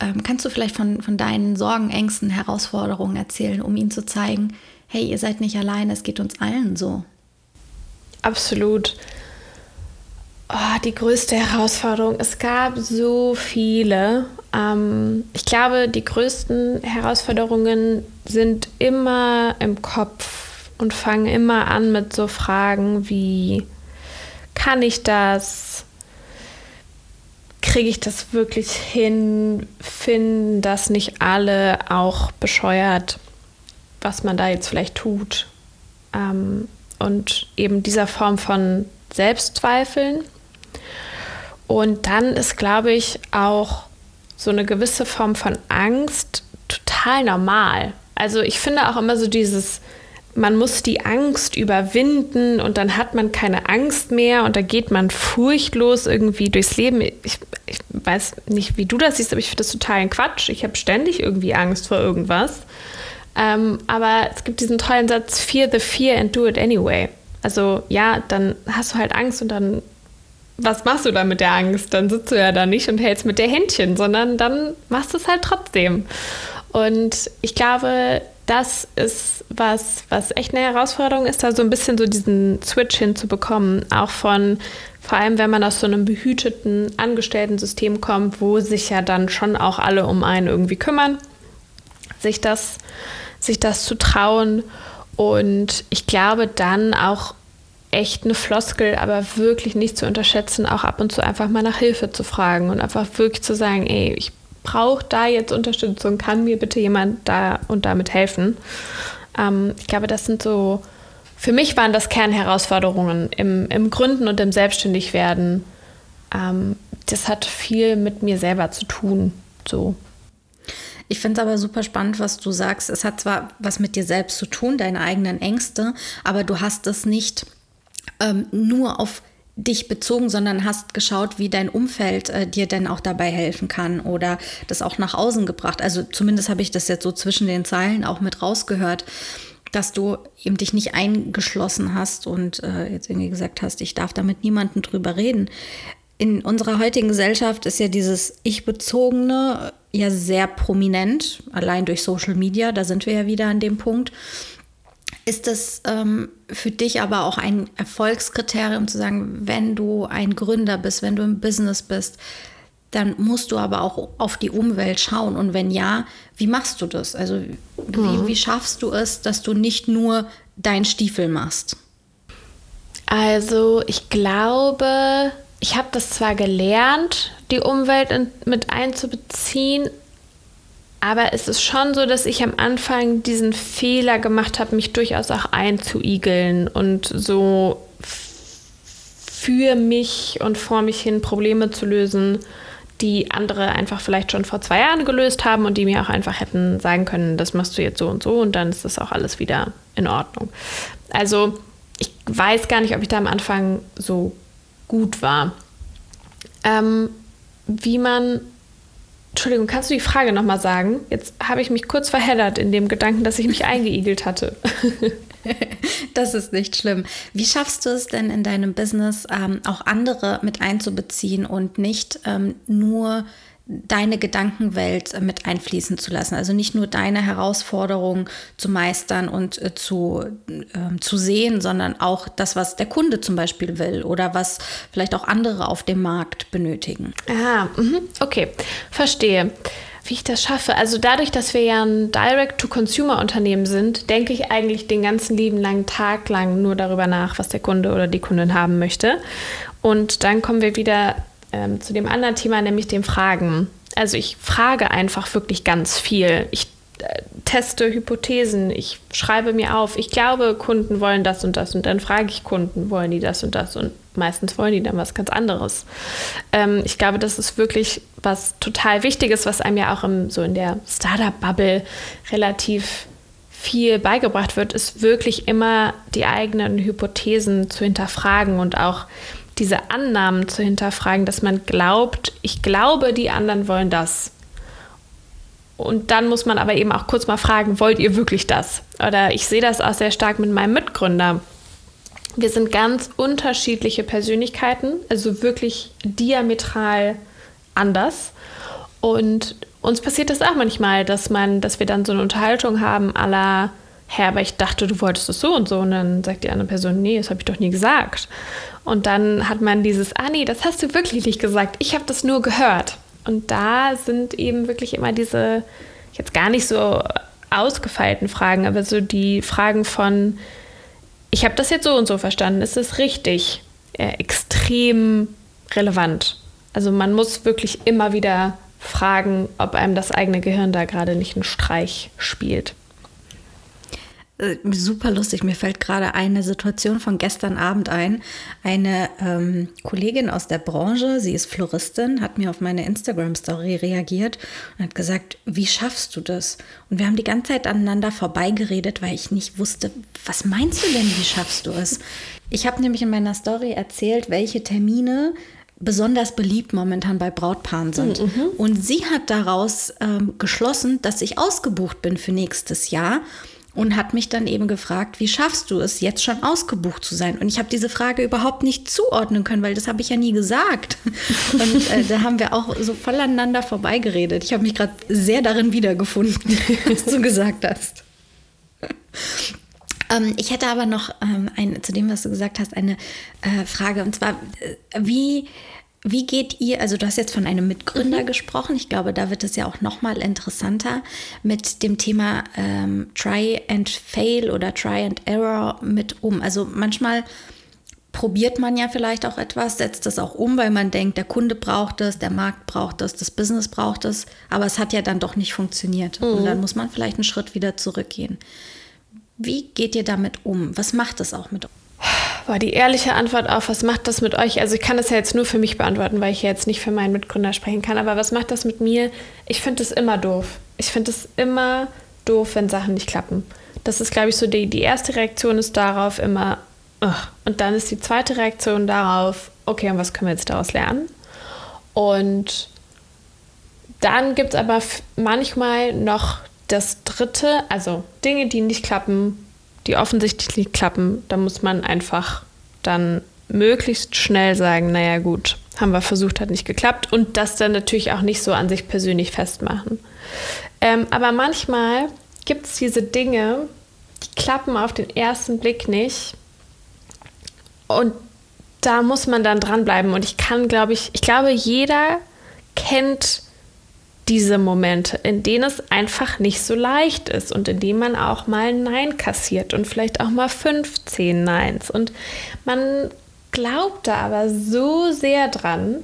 ähm, kannst du vielleicht von, von deinen Sorgen, Ängsten, Herausforderungen erzählen, um ihnen zu zeigen, hey, ihr seid nicht allein, es geht uns allen so. Absolut. Oh, die größte Herausforderung. Es gab so viele. Ähm, ich glaube, die größten Herausforderungen sind immer im Kopf und fangen immer an mit so Fragen wie, kann ich das? Kriege ich das wirklich hin? Finden das nicht alle auch bescheuert? was man da jetzt vielleicht tut. Ähm, und eben dieser Form von Selbstzweifeln. Und dann ist, glaube ich, auch so eine gewisse Form von Angst total normal. Also ich finde auch immer so dieses, man muss die Angst überwinden und dann hat man keine Angst mehr und da geht man furchtlos irgendwie durchs Leben. Ich, ich weiß nicht, wie du das siehst, aber ich finde das total Quatsch. Ich habe ständig irgendwie Angst vor irgendwas. Ähm, aber es gibt diesen tollen Satz, fear the fear and do it anyway. Also ja, dann hast du halt Angst und dann, was machst du da mit der Angst? Dann sitzt du ja da nicht und hältst mit der Händchen, sondern dann machst du es halt trotzdem. Und ich glaube, das ist was, was echt eine Herausforderung ist, da so ein bisschen so diesen Switch hinzubekommen. Auch von, vor allem wenn man aus so einem behüteten Angestellten-System kommt, wo sich ja dann schon auch alle um einen irgendwie kümmern, sich das sich das zu trauen. Und ich glaube dann auch echt eine Floskel, aber wirklich nicht zu unterschätzen, auch ab und zu einfach mal nach Hilfe zu fragen und einfach wirklich zu sagen, ey, ich brauche da jetzt Unterstützung, kann mir bitte jemand da und damit helfen. Ähm, ich glaube, das sind so, für mich waren das Kernherausforderungen im, im Gründen und im Selbstständigwerden. Ähm, das hat viel mit mir selber zu tun, so. Ich finde es aber super spannend, was du sagst. Es hat zwar was mit dir selbst zu tun, deine eigenen Ängste, aber du hast es nicht ähm, nur auf dich bezogen, sondern hast geschaut, wie dein Umfeld äh, dir denn auch dabei helfen kann oder das auch nach außen gebracht. Also zumindest habe ich das jetzt so zwischen den Zeilen auch mit rausgehört, dass du eben dich nicht eingeschlossen hast und äh, jetzt irgendwie gesagt hast, ich darf da mit niemandem drüber reden. In unserer heutigen Gesellschaft ist ja dieses Ich-bezogene ja sehr prominent, allein durch Social Media, da sind wir ja wieder an dem Punkt. Ist das ähm, für dich aber auch ein Erfolgskriterium zu sagen, wenn du ein Gründer bist, wenn du im Business bist, dann musst du aber auch auf die Umwelt schauen. Und wenn ja, wie machst du das? Also wie, mhm. wie schaffst du es, dass du nicht nur deinen Stiefel machst? Also ich glaube, ich habe das zwar gelernt, die Umwelt in, mit einzubeziehen, aber es ist schon so, dass ich am Anfang diesen Fehler gemacht habe, mich durchaus auch einzuigeln und so für mich und vor mich hin Probleme zu lösen, die andere einfach vielleicht schon vor zwei Jahren gelöst haben und die mir auch einfach hätten sagen können, das machst du jetzt so und so und dann ist das auch alles wieder in Ordnung. Also ich weiß gar nicht, ob ich da am Anfang so gut war. Ähm, wie man. Entschuldigung, kannst du die Frage nochmal sagen? Jetzt habe ich mich kurz verheddert in dem Gedanken, dass ich mich eingeigelt hatte. das ist nicht schlimm. Wie schaffst du es denn in deinem Business ähm, auch andere mit einzubeziehen und nicht ähm, nur deine Gedankenwelt äh, mit einfließen zu lassen. Also nicht nur deine Herausforderungen zu meistern und äh, zu, äh, zu sehen, sondern auch das, was der Kunde zum Beispiel will oder was vielleicht auch andere auf dem Markt benötigen. Ah, okay, verstehe. wie ich das schaffe. Also dadurch, dass wir ja ein Direct-to-Consumer-Unternehmen sind, denke ich eigentlich den ganzen lieben langen Tag lang nur darüber nach, was der Kunde oder die Kundin haben möchte. Und dann kommen wir wieder ähm, zu dem anderen Thema, nämlich dem Fragen. Also ich frage einfach wirklich ganz viel. Ich äh, teste Hypothesen, ich schreibe mir auf, ich glaube, Kunden wollen das und das und dann frage ich Kunden, wollen die das und das und meistens wollen die dann was ganz anderes. Ähm, ich glaube, das ist wirklich was total Wichtiges, was einem ja auch im, so in der Startup-Bubble relativ viel beigebracht wird, ist wirklich immer die eigenen Hypothesen zu hinterfragen und auch diese Annahmen zu hinterfragen, dass man glaubt, ich glaube, die anderen wollen das. Und dann muss man aber eben auch kurz mal fragen, wollt ihr wirklich das? Oder ich sehe das auch sehr stark mit meinem Mitgründer. Wir sind ganz unterschiedliche Persönlichkeiten, also wirklich diametral anders. Und uns passiert das auch manchmal, dass man, dass wir dann so eine Unterhaltung haben, aller, Herr, aber ich dachte, du wolltest es so und so. Und dann sagt die andere Person, nee, das habe ich doch nie gesagt. Und dann hat man dieses, ah nee, das hast du wirklich nicht gesagt. Ich habe das nur gehört. Und da sind eben wirklich immer diese, jetzt gar nicht so ausgefeilten Fragen, aber so die Fragen von, ich habe das jetzt so und so verstanden, ist es richtig? Äh, extrem relevant. Also man muss wirklich immer wieder fragen, ob einem das eigene Gehirn da gerade nicht einen Streich spielt. Äh, super lustig. Mir fällt gerade eine Situation von gestern Abend ein. Eine ähm, Kollegin aus der Branche, sie ist Floristin, hat mir auf meine Instagram-Story reagiert und hat gesagt, wie schaffst du das? Und wir haben die ganze Zeit aneinander vorbeigeredet, weil ich nicht wusste, was meinst du denn, wie schaffst du es? Ich habe nämlich in meiner Story erzählt, welche Termine besonders beliebt momentan bei Brautpaaren sind. Mhm. Und sie hat daraus ähm, geschlossen, dass ich ausgebucht bin für nächstes Jahr und hat mich dann eben gefragt, wie schaffst du es, jetzt schon ausgebucht zu sein? Und ich habe diese Frage überhaupt nicht zuordnen können, weil das habe ich ja nie gesagt. Und äh, da haben wir auch so voneinander vorbeigeredet. Ich habe mich gerade sehr darin wiedergefunden, was du gesagt hast. Ähm, ich hätte aber noch ähm, ein, zu dem, was du gesagt hast, eine äh, Frage. Und zwar, äh, wie wie geht ihr, also du hast jetzt von einem Mitgründer mhm. gesprochen, ich glaube, da wird es ja auch nochmal interessanter mit dem Thema ähm, Try and Fail oder Try and Error mit um. Also manchmal probiert man ja vielleicht auch etwas, setzt das auch um, weil man denkt, der Kunde braucht es, der Markt braucht es, das Business braucht es, aber es hat ja dann doch nicht funktioniert. Mhm. Und dann muss man vielleicht einen Schritt wieder zurückgehen. Wie geht ihr damit um? Was macht es auch mit uns? Boah, die ehrliche Antwort auf, was macht das mit euch? Also ich kann das ja jetzt nur für mich beantworten, weil ich ja jetzt nicht für meinen Mitgründer sprechen kann. Aber was macht das mit mir? Ich finde es immer doof. Ich finde es immer doof, wenn Sachen nicht klappen. Das ist, glaube ich, so die, die erste Reaktion ist darauf immer, ugh. und dann ist die zweite Reaktion darauf, okay, und was können wir jetzt daraus lernen? Und dann gibt es aber manchmal noch das dritte, also Dinge, die nicht klappen, die offensichtlich klappen, da muss man einfach dann möglichst schnell sagen, naja gut, haben wir versucht, hat nicht geklappt und das dann natürlich auch nicht so an sich persönlich festmachen. Ähm, aber manchmal gibt es diese Dinge, die klappen auf den ersten Blick nicht und da muss man dann dranbleiben und ich kann, glaube ich, ich glaube, jeder kennt diese Momente, in denen es einfach nicht so leicht ist und in denen man auch mal ein Nein kassiert und vielleicht auch mal 15 Neins. Und man glaubt da aber so sehr dran.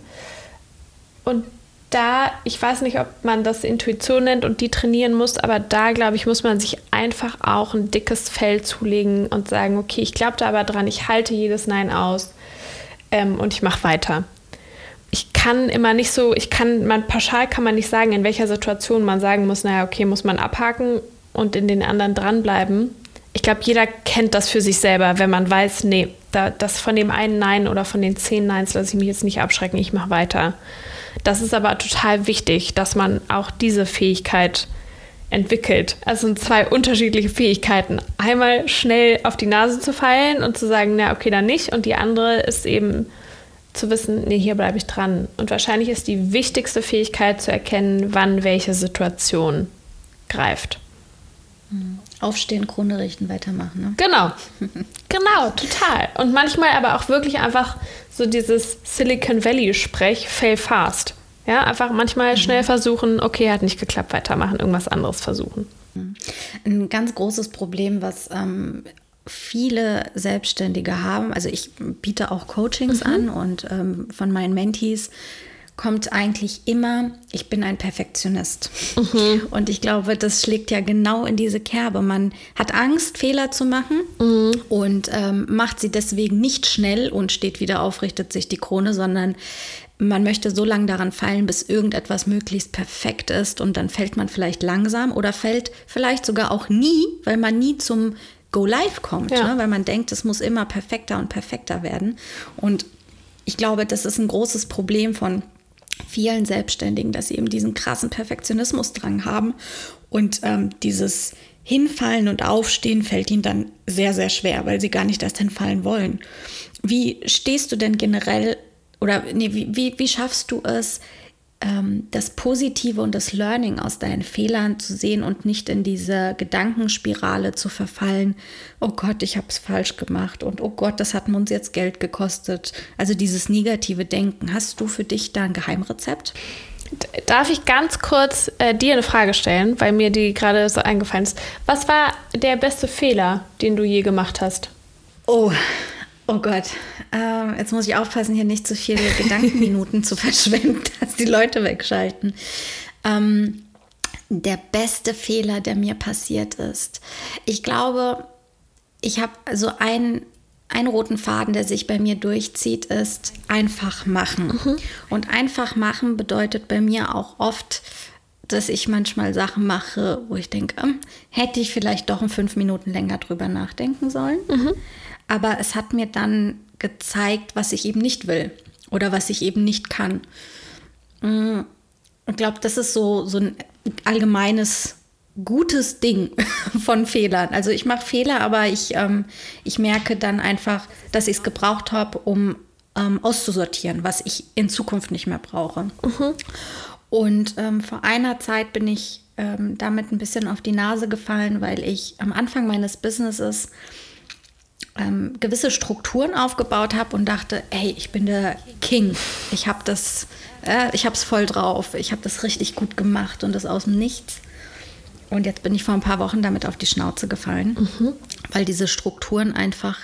Und da, ich weiß nicht, ob man das Intuition nennt und die trainieren muss, aber da, glaube ich, muss man sich einfach auch ein dickes Fell zulegen und sagen, okay, ich glaube da aber dran, ich halte jedes Nein aus ähm, und ich mache weiter kann immer nicht so, ich kann, man pauschal kann man nicht sagen, in welcher Situation man sagen muss, naja, okay, muss man abhaken und in den anderen dranbleiben. Ich glaube, jeder kennt das für sich selber, wenn man weiß, nee, da, das von dem einen Nein oder von den zehn Neins lasse ich mich jetzt nicht abschrecken, ich mache weiter. Das ist aber total wichtig, dass man auch diese Fähigkeit entwickelt. Also sind zwei unterschiedliche Fähigkeiten. Einmal schnell auf die Nase zu fallen und zu sagen, na okay, dann nicht. Und die andere ist eben zu wissen, nee, hier bleibe ich dran. Und wahrscheinlich ist die wichtigste Fähigkeit zu erkennen, wann welche Situation greift. Hm. Aufstehen, Krone richten, weitermachen. Ne? Genau, genau, total. Und manchmal aber auch wirklich einfach so dieses Silicon Valley-Sprech, fail fast. Ja, einfach manchmal mhm. schnell versuchen, okay, hat nicht geklappt, weitermachen, irgendwas anderes versuchen. Ein ganz großes Problem, was ähm, viele Selbstständige haben, also ich biete auch Coachings mhm. an und ähm, von meinen Mentees kommt eigentlich immer, ich bin ein Perfektionist. Mhm. Und ich glaube, das schlägt ja genau in diese Kerbe. Man hat Angst, Fehler zu machen mhm. und ähm, macht sie deswegen nicht schnell und steht wieder auf, richtet sich die Krone, sondern man möchte so lange daran fallen, bis irgendetwas möglichst perfekt ist und dann fällt man vielleicht langsam oder fällt vielleicht sogar auch nie, weil man nie zum Go Live kommt, ja. ne? weil man denkt, es muss immer perfekter und perfekter werden. Und ich glaube, das ist ein großes Problem von vielen Selbstständigen, dass sie eben diesen krassen Perfektionismusdrang haben und ähm, dieses Hinfallen und Aufstehen fällt ihnen dann sehr, sehr schwer, weil sie gar nicht erst hinfallen wollen. Wie stehst du denn generell oder nee, wie, wie, wie schaffst du es, ähm, das Positive und das Learning aus deinen Fehlern zu sehen und nicht in diese Gedankenspirale zu verfallen, oh Gott, ich habe es falsch gemacht und oh Gott, das hat uns jetzt Geld gekostet. Also dieses negative Denken. Hast du für dich da ein Geheimrezept? Darf ich ganz kurz äh, dir eine Frage stellen, weil mir die gerade so eingefallen ist. Was war der beste Fehler, den du je gemacht hast? Oh, Oh Gott, ähm, jetzt muss ich aufpassen, hier nicht zu so viele Gedankenminuten zu verschwenden, dass die Leute wegschalten. Ähm, der beste Fehler, der mir passiert ist. Ich glaube, ich habe so einen, einen roten Faden, der sich bei mir durchzieht, ist einfach machen. Mhm. Und einfach machen bedeutet bei mir auch oft, dass ich manchmal Sachen mache, wo ich denke, ähm, hätte ich vielleicht doch in fünf Minuten länger drüber nachdenken sollen. Mhm aber es hat mir dann gezeigt, was ich eben nicht will oder was ich eben nicht kann. Mm, ich glaube, das ist so, so ein allgemeines gutes Ding von Fehlern. Also ich mache Fehler, aber ich, ähm, ich merke dann einfach, dass ich es gebraucht habe, um ähm, auszusortieren, was ich in Zukunft nicht mehr brauche. Mhm. Und ähm, vor einer Zeit bin ich ähm, damit ein bisschen auf die Nase gefallen, weil ich am Anfang meines Businesses ähm, gewisse Strukturen aufgebaut habe und dachte, hey, ich bin der King. Ich habe das, äh, ich habe es voll drauf. Ich habe das richtig gut gemacht und das aus dem Nichts. Und jetzt bin ich vor ein paar Wochen damit auf die Schnauze gefallen, mhm. weil diese Strukturen einfach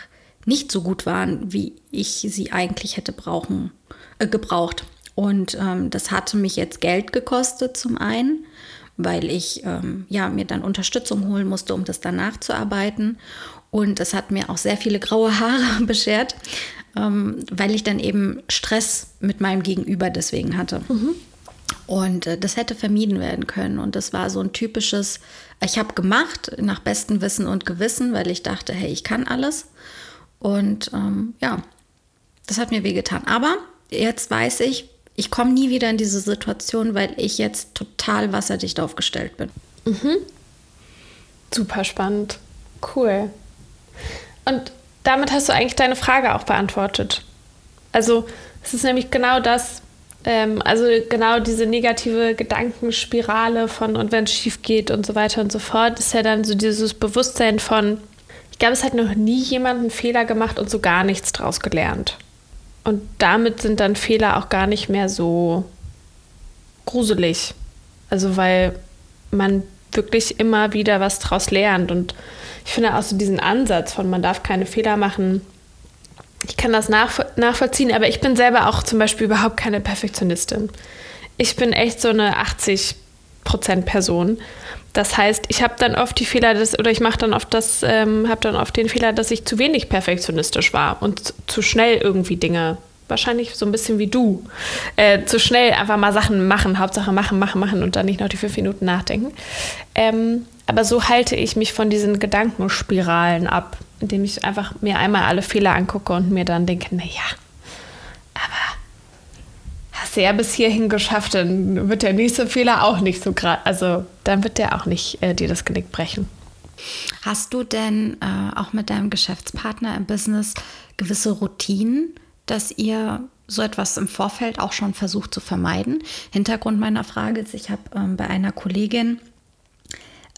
nicht so gut waren, wie ich sie eigentlich hätte brauchen, äh, gebraucht. Und ähm, das hatte mich jetzt Geld gekostet zum einen, weil ich ähm, ja, mir dann Unterstützung holen musste, um das dann nachzuarbeiten. Und es hat mir auch sehr viele graue Haare beschert, ähm, weil ich dann eben Stress mit meinem Gegenüber deswegen hatte. Mhm. Und äh, das hätte vermieden werden können. Und das war so ein typisches, ich habe gemacht nach bestem Wissen und Gewissen, weil ich dachte, hey, ich kann alles. Und ähm, ja, das hat mir wehgetan. Aber jetzt weiß ich, ich komme nie wieder in diese Situation, weil ich jetzt total wasserdicht aufgestellt bin. Mhm. Super spannend. Cool. Und damit hast du eigentlich deine Frage auch beantwortet. Also es ist nämlich genau das, ähm, also genau diese negative Gedankenspirale von und wenn es schief geht und so weiter und so fort, ist ja dann so dieses Bewusstsein von, ich glaube, es hat noch nie jemand einen Fehler gemacht und so gar nichts draus gelernt. Und damit sind dann Fehler auch gar nicht mehr so gruselig. Also weil man wirklich immer wieder was draus lernt und ich finde auch so diesen Ansatz von, man darf keine Fehler machen. Ich kann das nachvollziehen, aber ich bin selber auch zum Beispiel überhaupt keine Perfektionistin. Ich bin echt so eine 80% Person. Das heißt, ich habe dann oft die Fehler, dass, oder ich mache dann oft das, ähm, habe dann oft den Fehler, dass ich zu wenig perfektionistisch war und zu schnell irgendwie Dinge wahrscheinlich so ein bisschen wie du, äh, zu schnell einfach mal Sachen machen, Hauptsache machen, machen, machen und dann nicht noch die fünf Minuten nachdenken. Ähm, aber so halte ich mich von diesen Gedankenspiralen ab, indem ich einfach mir einmal alle Fehler angucke und mir dann denke, naja, aber hast du ja bis hierhin geschafft, dann wird der nächste Fehler auch nicht so gerade, also dann wird der auch nicht äh, dir das Genick brechen. Hast du denn äh, auch mit deinem Geschäftspartner im Business gewisse Routinen, dass ihr so etwas im Vorfeld auch schon versucht zu vermeiden? Hintergrund meiner Frage ist, ich habe ähm, bei einer Kollegin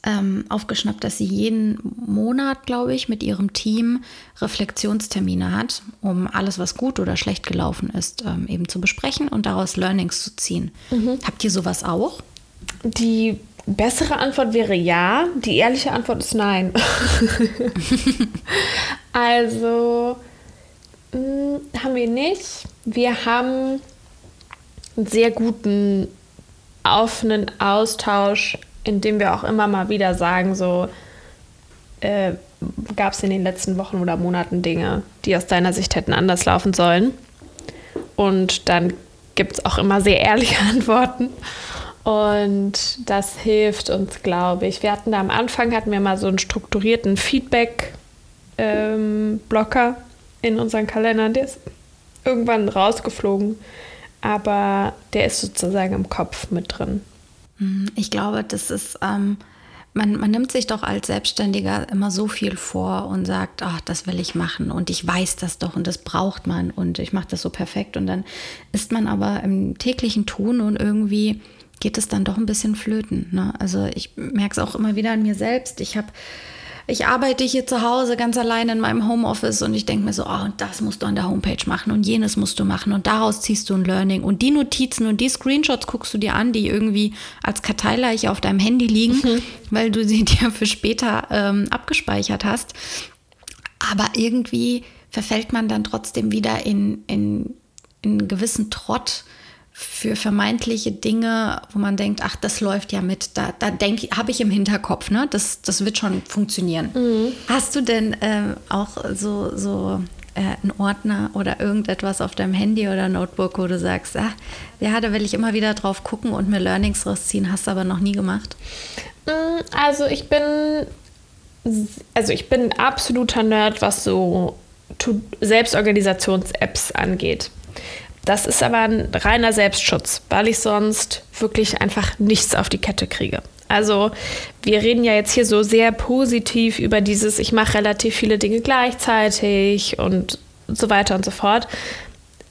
ähm, aufgeschnappt, dass sie jeden Monat, glaube ich, mit ihrem Team Reflexionstermine hat, um alles, was gut oder schlecht gelaufen ist, ähm, eben zu besprechen und daraus Learnings zu ziehen. Mhm. Habt ihr sowas auch? Die bessere Antwort wäre ja, die ehrliche Antwort ist nein. also mh, hm, haben wir nicht. Wir haben einen sehr guten offenen Austausch indem wir auch immer mal wieder sagen, so äh, gab es in den letzten Wochen oder Monaten Dinge, die aus deiner Sicht hätten anders laufen sollen. Und dann gibt es auch immer sehr ehrliche Antworten. Und das hilft uns, glaube ich. Wir hatten da am Anfang hatten wir mal so einen strukturierten Feedback-Blocker ähm, in unseren Kalendern. Der ist irgendwann rausgeflogen, aber der ist sozusagen im Kopf mit drin. Mhm. Ich glaube, das ist, ähm, man, man nimmt sich doch als Selbstständiger immer so viel vor und sagt, ach, das will ich machen und ich weiß das doch und das braucht man und ich mache das so perfekt. Und dann ist man aber im täglichen Tun und irgendwie geht es dann doch ein bisschen flöten. Ne? Also ich merke es auch immer wieder an mir selbst. Ich habe ich arbeite hier zu Hause ganz allein in meinem Homeoffice und ich denke mir so, oh, und das musst du an der Homepage machen und jenes musst du machen und daraus ziehst du ein Learning und die Notizen und die Screenshots guckst du dir an, die irgendwie als Karteileiche auf deinem Handy liegen, mhm. weil du sie dir für später ähm, abgespeichert hast. Aber irgendwie verfällt man dann trotzdem wieder in, in, in einen gewissen Trott für vermeintliche Dinge, wo man denkt, ach, das läuft ja mit, da, da denke habe ich im Hinterkopf, ne? Das, das wird schon funktionieren. Mhm. Hast du denn äh, auch so, so äh, einen Ordner oder irgendetwas auf deinem Handy oder Notebook, wo du sagst, ach, ja, da will ich immer wieder drauf gucken und mir Learnings rausziehen, hast du aber noch nie gemacht? Mm, also ich bin, also ich bin absoluter Nerd, was so Selbstorganisations-Apps angeht. Das ist aber ein reiner Selbstschutz, weil ich sonst wirklich einfach nichts auf die Kette kriege. Also wir reden ja jetzt hier so sehr positiv über dieses, ich mache relativ viele Dinge gleichzeitig und so weiter und so fort.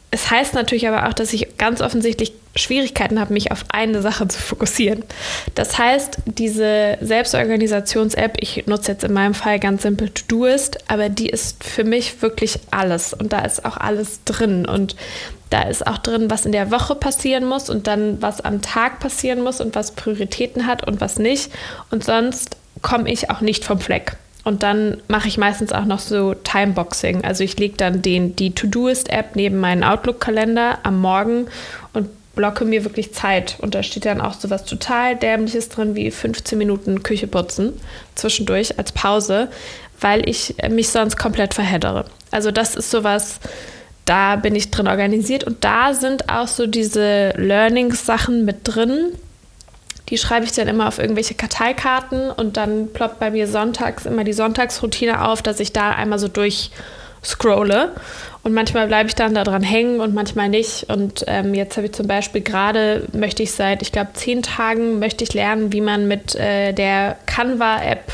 Es heißt natürlich aber auch, dass ich ganz offensichtlich Schwierigkeiten habe, mich auf eine Sache zu fokussieren. Das heißt, diese Selbstorganisations-App, ich nutze jetzt in meinem Fall ganz simpel To-Do-Ist, aber die ist für mich wirklich alles und da ist auch alles drin und da ist auch drin, was in der Woche passieren muss und dann was am Tag passieren muss und was Prioritäten hat und was nicht. Und sonst komme ich auch nicht vom Fleck. Und dann mache ich meistens auch noch so Timeboxing. Also ich lege dann den, die To-Doist-App neben meinen Outlook-Kalender am Morgen und blocke mir wirklich Zeit. Und da steht dann auch so was total Dämliches drin, wie 15 Minuten Küche putzen zwischendurch als Pause, weil ich mich sonst komplett verheddere. Also das ist sowas, da bin ich drin organisiert und da sind auch so diese Learnings-Sachen mit drin. Die schreibe ich dann immer auf irgendwelche Karteikarten und dann ploppt bei mir sonntags immer die Sonntagsroutine auf, dass ich da einmal so durchscrolle. Und manchmal bleibe ich dann da dran hängen und manchmal nicht. Und ähm, jetzt habe ich zum Beispiel gerade, möchte ich seit, ich glaube, zehn Tagen, möchte ich lernen, wie man mit äh, der Canva-App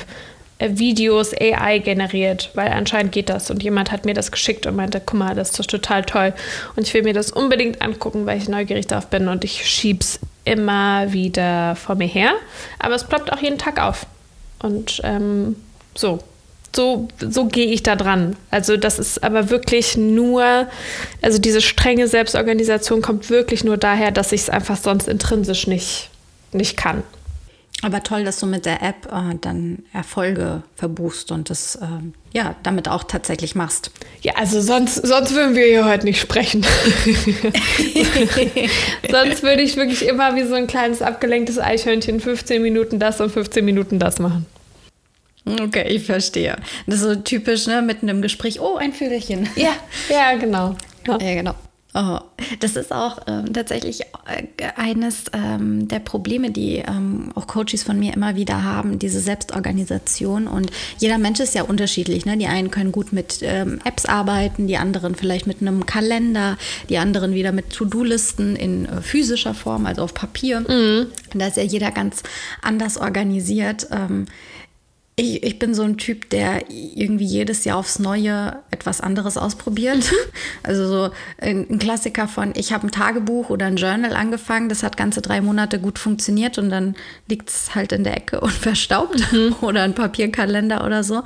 äh, Videos AI generiert, weil anscheinend geht das. Und jemand hat mir das geschickt und meinte, guck mal, das ist total toll. Und ich will mir das unbedingt angucken, weil ich neugierig darauf bin und ich schieb's immer wieder vor mir her. Aber es ploppt auch jeden Tag auf. Und ähm, so. So, so gehe ich da dran. Also das ist aber wirklich nur, also diese strenge Selbstorganisation kommt wirklich nur daher, dass ich es einfach sonst intrinsisch nicht, nicht kann. Aber toll, dass du mit der App äh, dann Erfolge verbuchst und das äh, ja damit auch tatsächlich machst. Ja, also sonst, sonst würden wir hier heute nicht sprechen. sonst würde ich wirklich immer wie so ein kleines abgelenktes Eichhörnchen 15 Minuten das und 15 Minuten das machen. Okay, ich verstehe. Das ist so typisch, ne, mitten im Gespräch. Oh, ein Vögelchen. Ja, ja, genau. Ja, ja genau. Oh, das ist auch ähm, tatsächlich äh, eines ähm, der Probleme, die ähm, auch Coaches von mir immer wieder haben, diese Selbstorganisation. Und jeder Mensch ist ja unterschiedlich. Ne? Die einen können gut mit ähm, Apps arbeiten, die anderen vielleicht mit einem Kalender, die anderen wieder mit To-Do-Listen in äh, physischer Form, also auf Papier. Mhm. Da ist ja jeder ganz anders organisiert. Ich, ich bin so ein Typ, der irgendwie jedes Jahr aufs Neue etwas anderes ausprobiert. Mhm. Also so ein, ein Klassiker von, ich habe ein Tagebuch oder ein Journal angefangen, das hat ganze drei Monate gut funktioniert und dann liegt es halt in der Ecke und verstaubt mhm. oder ein Papierkalender oder so.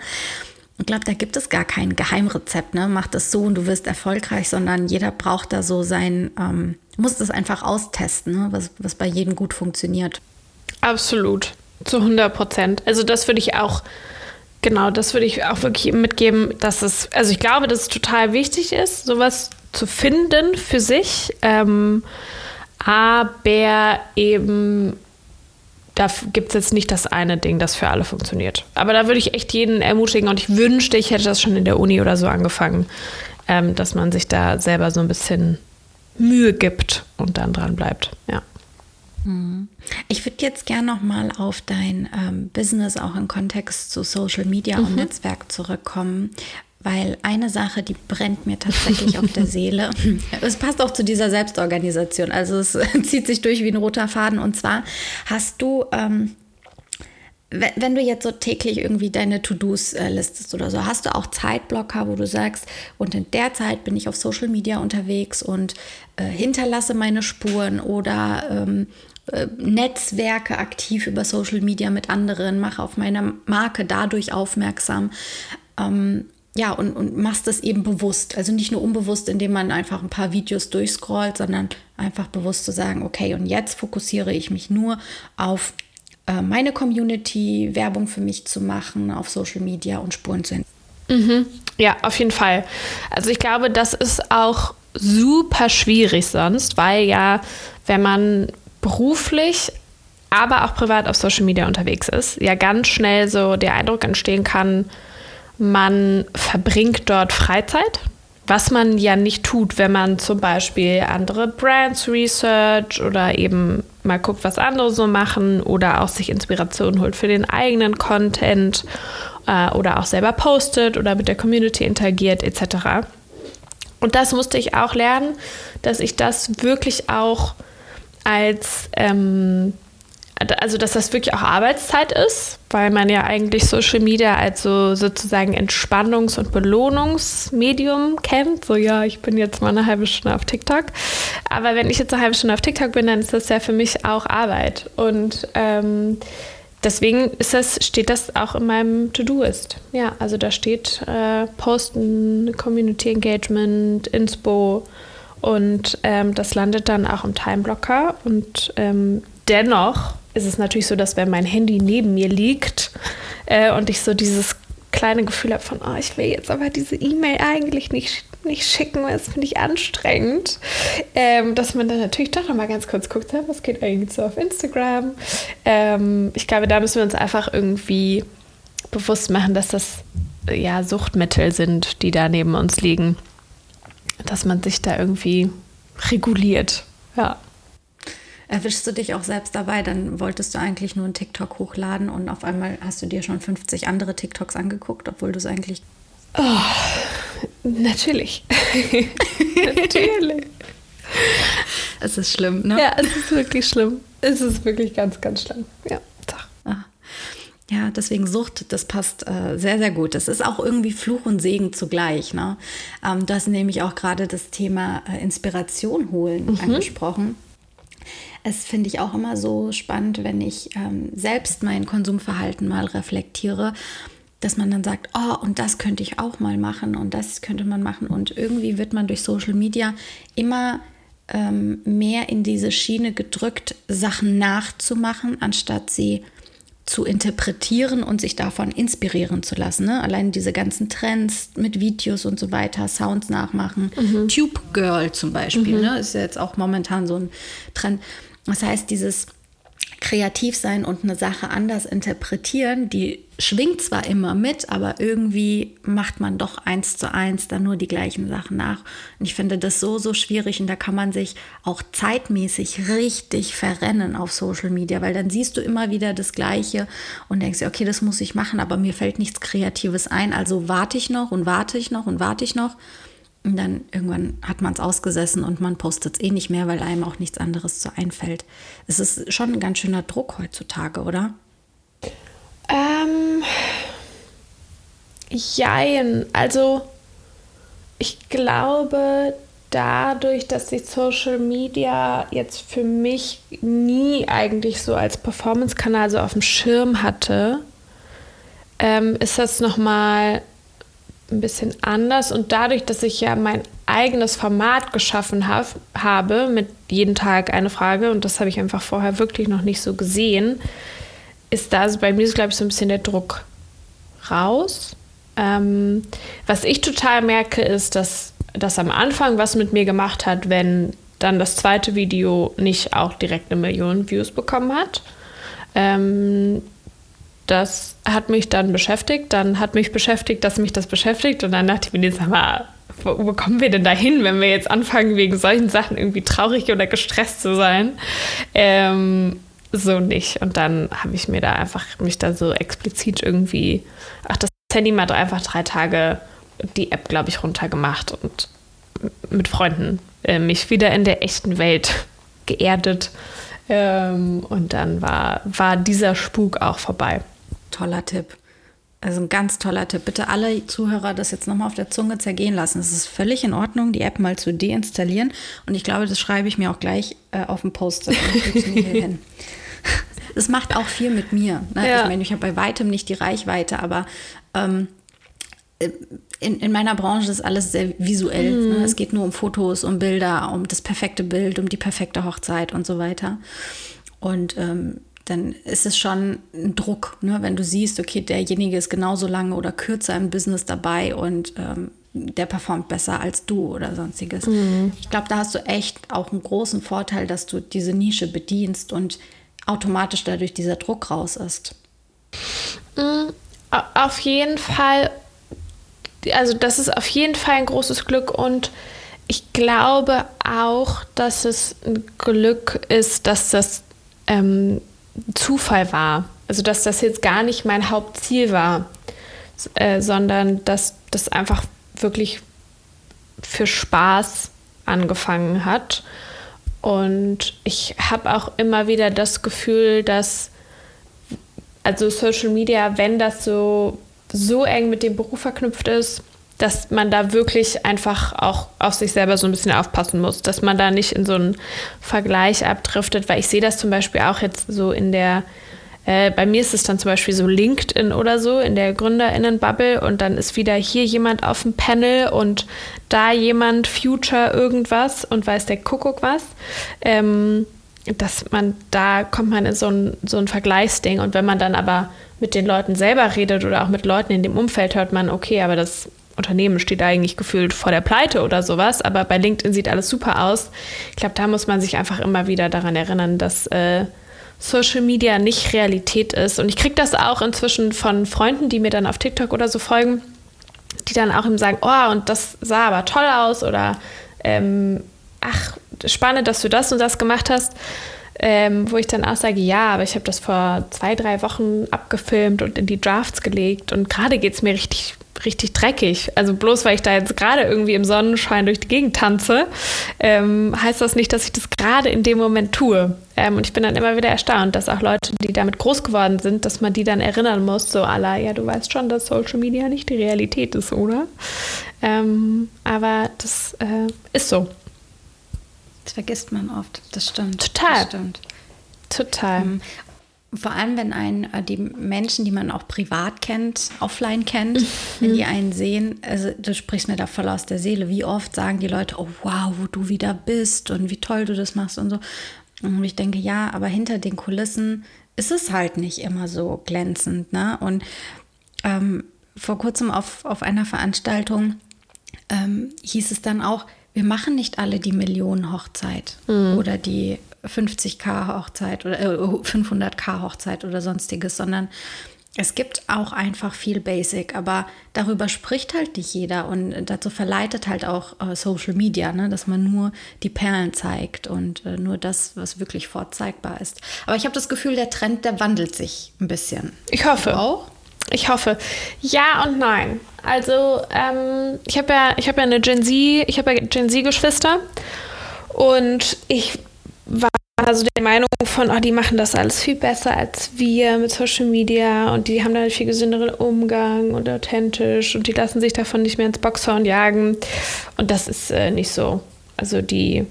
Ich glaube, da gibt es gar kein Geheimrezept, ne? Mach das so und du wirst erfolgreich, sondern jeder braucht da so sein, ähm, muss das einfach austesten, ne? was, was bei jedem gut funktioniert. Absolut. Zu 100 Prozent. Also das würde ich auch, genau, das würde ich auch wirklich mitgeben, dass es, also ich glaube, dass es total wichtig ist, sowas zu finden für sich, ähm, aber eben da gibt es jetzt nicht das eine Ding, das für alle funktioniert. Aber da würde ich echt jeden ermutigen und ich wünschte, ich hätte das schon in der Uni oder so angefangen, ähm, dass man sich da selber so ein bisschen Mühe gibt und dann dran bleibt. Ja. Mhm. Ich würde jetzt gerne noch mal auf dein ähm, Business auch im Kontext zu Social Media mhm. und Netzwerk zurückkommen, weil eine Sache, die brennt mir tatsächlich auf der Seele. Es passt auch zu dieser Selbstorganisation, also es zieht sich durch wie ein roter Faden. Und zwar hast du ähm, wenn du jetzt so täglich irgendwie deine To-Dos äh, listest oder so, hast du auch Zeitblocker, wo du sagst, und in der Zeit bin ich auf Social Media unterwegs und äh, hinterlasse meine Spuren oder ähm, äh, Netzwerke aktiv über Social Media mit anderen, mache auf meine Marke dadurch aufmerksam. Ähm, ja, und, und machst das eben bewusst. Also nicht nur unbewusst, indem man einfach ein paar Videos durchscrollt, sondern einfach bewusst zu sagen, okay, und jetzt fokussiere ich mich nur auf äh, meine Community, Werbung für mich zu machen, auf Social Media und Spuren zu hinterlassen. Mhm. Ja, auf jeden Fall. Also ich glaube, das ist auch super schwierig sonst, weil ja, wenn man beruflich, aber auch privat auf Social Media unterwegs ist, ja ganz schnell so der Eindruck entstehen kann, man verbringt dort Freizeit, was man ja nicht tut, wenn man zum Beispiel andere Brands research oder eben mal guckt, was andere so machen oder auch sich Inspiration holt für den eigenen Content äh, oder auch selber postet oder mit der Community interagiert etc. Und das musste ich auch lernen, dass ich das wirklich auch als ähm, also dass das wirklich auch Arbeitszeit ist, weil man ja eigentlich Social Media als so sozusagen Entspannungs- und Belohnungsmedium kennt. So, ja, ich bin jetzt mal eine halbe Stunde auf TikTok. Aber wenn ich jetzt eine halbe Stunde auf TikTok bin, dann ist das ja für mich auch Arbeit. Und ähm, deswegen ist das, steht das auch in meinem To-Do-Ist. Ja, also da steht äh, Posten, Community Engagement, Inspo. Und ähm, das landet dann auch im Timeblocker. Und ähm, dennoch ist es natürlich so, dass wenn mein Handy neben mir liegt äh, und ich so dieses kleine Gefühl habe von, oh, ich will jetzt aber diese E-Mail eigentlich nicht, nicht schicken, weil das finde ich anstrengend, ähm, dass man dann natürlich doch nochmal ganz kurz guckt, was geht eigentlich so auf Instagram. Ähm, ich glaube, da müssen wir uns einfach irgendwie bewusst machen, dass das ja Suchtmittel sind, die da neben uns liegen. Dass man sich da irgendwie reguliert. Ja erwischst du dich auch selbst dabei, dann wolltest du eigentlich nur einen TikTok hochladen und auf einmal hast du dir schon 50 andere TikToks angeguckt, obwohl du es eigentlich. Oh, natürlich. natürlich. Es ist schlimm, ne? Ja, es ist wirklich schlimm. Es ist wirklich ganz, ganz schlimm. Ja. Ah. Ja, deswegen Sucht, das passt äh, sehr, sehr gut. Das ist auch irgendwie Fluch und Segen zugleich. Ne? Ähm, du hast nämlich auch gerade das Thema äh, Inspiration holen mhm. angesprochen. Es finde ich auch immer so spannend, wenn ich ähm, selbst mein Konsumverhalten mal reflektiere, dass man dann sagt, oh, und das könnte ich auch mal machen und das könnte man machen. Und irgendwie wird man durch Social Media immer ähm, mehr in diese Schiene gedrückt, Sachen nachzumachen, anstatt sie zu interpretieren und sich davon inspirieren zu lassen. Ne? Allein diese ganzen Trends mit Videos und so weiter, Sounds nachmachen. Mhm. Tube Girl zum Beispiel, mhm. ne? ist ja jetzt auch momentan so ein Trend. Das heißt, dieses Kreativsein und eine Sache anders interpretieren, die schwingt zwar immer mit, aber irgendwie macht man doch eins zu eins dann nur die gleichen Sachen nach. Und ich finde das so, so schwierig und da kann man sich auch zeitmäßig richtig verrennen auf Social Media, weil dann siehst du immer wieder das Gleiche und denkst okay, das muss ich machen, aber mir fällt nichts Kreatives ein, also warte ich noch und warte ich noch und warte ich noch. Und dann irgendwann hat man es ausgesessen und man postet es eh nicht mehr, weil einem auch nichts anderes so einfällt. Es ist schon ein ganz schöner Druck heutzutage, oder? Ähm, jein. Also ich glaube, dadurch, dass ich Social Media jetzt für mich nie eigentlich so als Performance-Kanal so auf dem Schirm hatte, ähm, ist das nochmal ein bisschen anders. Und dadurch, dass ich ja mein eigenes Format geschaffen hab, habe, mit jeden Tag eine Frage, und das habe ich einfach vorher wirklich noch nicht so gesehen, ist da bei mir, glaube ich, so ein bisschen der Druck raus. Ähm, was ich total merke, ist, dass das am Anfang was mit mir gemacht hat, wenn dann das zweite Video nicht auch direkt eine Million Views bekommen hat. Ähm, das hat mich dann beschäftigt. Dann hat mich beschäftigt, dass mich das beschäftigt. Und dann dachte ich mir, sag mal, wo, wo kommen wir denn da hin, wenn wir jetzt anfangen, wegen solchen Sachen irgendwie traurig oder gestresst zu sein? Ähm, so nicht. Und dann habe ich mir da einfach mich da so explizit irgendwie, ach, das Handy mal einfach drei Tage die App, glaube ich, runtergemacht und mit Freunden äh, mich wieder in der echten Welt geerdet. Ähm, und dann war, war dieser Spuk auch vorbei. Toller Tipp. Also ein ganz toller Tipp. Bitte alle Zuhörer das jetzt nochmal auf der Zunge zergehen lassen. Es ist völlig in Ordnung, die App mal zu deinstallieren. Und ich glaube, das schreibe ich mir auch gleich äh, auf dem Post. Das macht auch viel mit mir. Ne? Ja. Ich meine, ich habe bei weitem nicht die Reichweite, aber ähm, in, in meiner Branche ist alles sehr visuell. Mhm. Ne? Es geht nur um Fotos, um Bilder, um das perfekte Bild, um die perfekte Hochzeit und so weiter. Und ähm, dann ist es schon ein Druck, ne? wenn du siehst, okay, derjenige ist genauso lange oder kürzer im Business dabei und ähm, der performt besser als du oder sonstiges. Mhm. Ich glaube, da hast du echt auch einen großen Vorteil, dass du diese Nische bedienst und automatisch dadurch dieser Druck raus ist. Mhm. Auf jeden Fall also das ist auf jeden Fall ein großes Glück und ich glaube auch, dass es ein Glück ist, dass das ähm, Zufall war. Also dass das jetzt gar nicht mein Hauptziel war, äh, sondern dass das einfach wirklich für Spaß angefangen hat. Und ich habe auch immer wieder das Gefühl, dass also Social Media, wenn das so so eng mit dem Beruf verknüpft ist, dass man da wirklich einfach auch auf sich selber so ein bisschen aufpassen muss, dass man da nicht in so einen Vergleich abdriftet, weil ich sehe das zum Beispiel auch jetzt so in der, äh, bei mir ist es dann zum Beispiel so LinkedIn oder so, in der GründerInnen-Bubble und dann ist wieder hier jemand auf dem Panel und da jemand Future irgendwas und weiß der Kuckuck was. Ähm, dass man, da kommt man in so ein, so ein Vergleichsding und wenn man dann aber mit den Leuten selber redet oder auch mit Leuten in dem Umfeld, hört man, okay, aber das Unternehmen steht eigentlich gefühlt vor der Pleite oder sowas, aber bei LinkedIn sieht alles super aus. Ich glaube, da muss man sich einfach immer wieder daran erinnern, dass äh, Social Media nicht Realität ist. Und ich kriege das auch inzwischen von Freunden, die mir dann auf TikTok oder so folgen, die dann auch eben sagen, oh, und das sah aber toll aus oder ähm, ach, spannend, dass du das und das gemacht hast. Ähm, wo ich dann auch sage, ja, aber ich habe das vor zwei, drei Wochen abgefilmt und in die Drafts gelegt und gerade geht es mir richtig, richtig dreckig. Also bloß weil ich da jetzt gerade irgendwie im Sonnenschein durch die Gegend tanze, ähm, heißt das nicht, dass ich das gerade in dem Moment tue. Ähm, und ich bin dann immer wieder erstaunt, dass auch Leute, die damit groß geworden sind, dass man die dann erinnern muss, so aller, ja, du weißt schon, dass Social Media nicht die Realität ist, oder? Ähm, aber das äh, ist so. Das vergisst man oft, das stimmt. Total. Das stimmt. Total. Vor allem, wenn einen äh, die Menschen, die man auch privat kennt, offline kennt, mhm. wenn die einen sehen, also du sprichst mir da voll aus der Seele. Wie oft sagen die Leute, oh wow, wo du wieder bist und wie toll du das machst und so. Und ich denke, ja, aber hinter den Kulissen ist es halt nicht immer so glänzend. Ne? Und ähm, vor kurzem auf, auf einer Veranstaltung ähm, hieß es dann auch, wir machen nicht alle die Millionen-Hochzeit mhm. oder die 50k-Hochzeit oder äh, 500k-Hochzeit oder sonstiges, sondern es gibt auch einfach viel Basic, aber darüber spricht halt nicht jeder und dazu verleitet halt auch äh, Social Media, ne, dass man nur die Perlen zeigt und äh, nur das, was wirklich vorzeigbar ist. Aber ich habe das Gefühl, der Trend, der wandelt sich ein bisschen. Ich hoffe. Du auch? Ich hoffe. Ja und nein. Also ähm, ich habe ja, ich habe ja eine Gen Z, ich habe ja Gen Z-Geschwister und ich war immer so der Meinung von, oh, die machen das alles viel besser als wir mit Social Media und die haben da einen viel gesünderen Umgang und authentisch und die lassen sich davon nicht mehr ins Boxhorn jagen. Und das ist äh, nicht so. Also die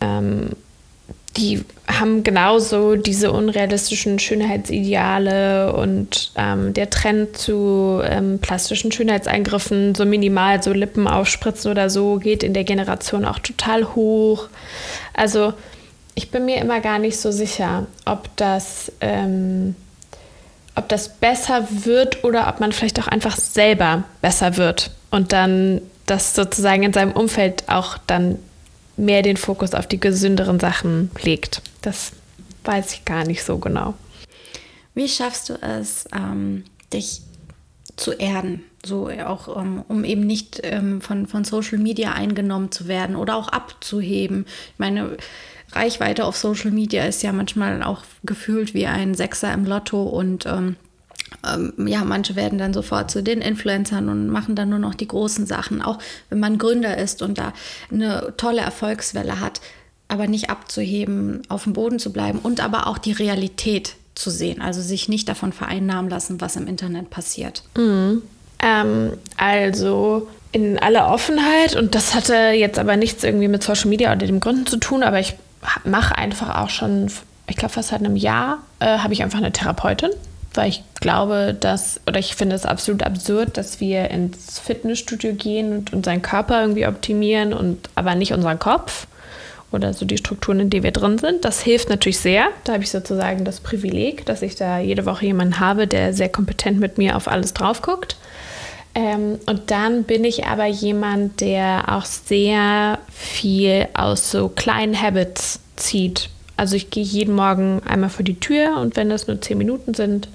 ähm, die haben genauso diese unrealistischen Schönheitsideale und ähm, der Trend zu ähm, plastischen Schönheitseingriffen, so minimal, so Lippen aufspritzen oder so, geht in der Generation auch total hoch. Also ich bin mir immer gar nicht so sicher, ob das, ähm, ob das besser wird oder ob man vielleicht auch einfach selber besser wird und dann das sozusagen in seinem Umfeld auch dann mehr den Fokus auf die gesünderen Sachen legt. Das weiß ich gar nicht so genau. Wie schaffst du es, ähm, dich zu erden? So auch, um, ähm, um eben nicht ähm, von, von Social Media eingenommen zu werden oder auch abzuheben. Ich meine, Reichweite auf Social Media ist ja manchmal auch gefühlt wie ein Sechser im Lotto und ähm, ähm, ja, manche werden dann sofort zu den Influencern und machen dann nur noch die großen Sachen. Auch wenn man Gründer ist und da eine tolle Erfolgswelle hat, aber nicht abzuheben, auf dem Boden zu bleiben und aber auch die Realität zu sehen. Also sich nicht davon vereinnahmen lassen, was im Internet passiert. Mhm. Ähm, also in aller Offenheit, und das hatte jetzt aber nichts irgendwie mit Social Media oder dem Gründen zu tun, aber ich mache einfach auch schon, ich glaube fast seit einem Jahr, äh, habe ich einfach eine Therapeutin weil ich glaube, dass, oder ich finde es absolut absurd, dass wir ins Fitnessstudio gehen und unseren Körper irgendwie optimieren und aber nicht unseren Kopf oder so die Strukturen, in denen wir drin sind. Das hilft natürlich sehr. Da habe ich sozusagen das Privileg, dass ich da jede Woche jemanden habe, der sehr kompetent mit mir auf alles drauf guckt. Ähm, und dann bin ich aber jemand, der auch sehr viel aus so kleinen Habits zieht also ich gehe jeden Morgen einmal vor die Tür und wenn das nur zehn Minuten sind,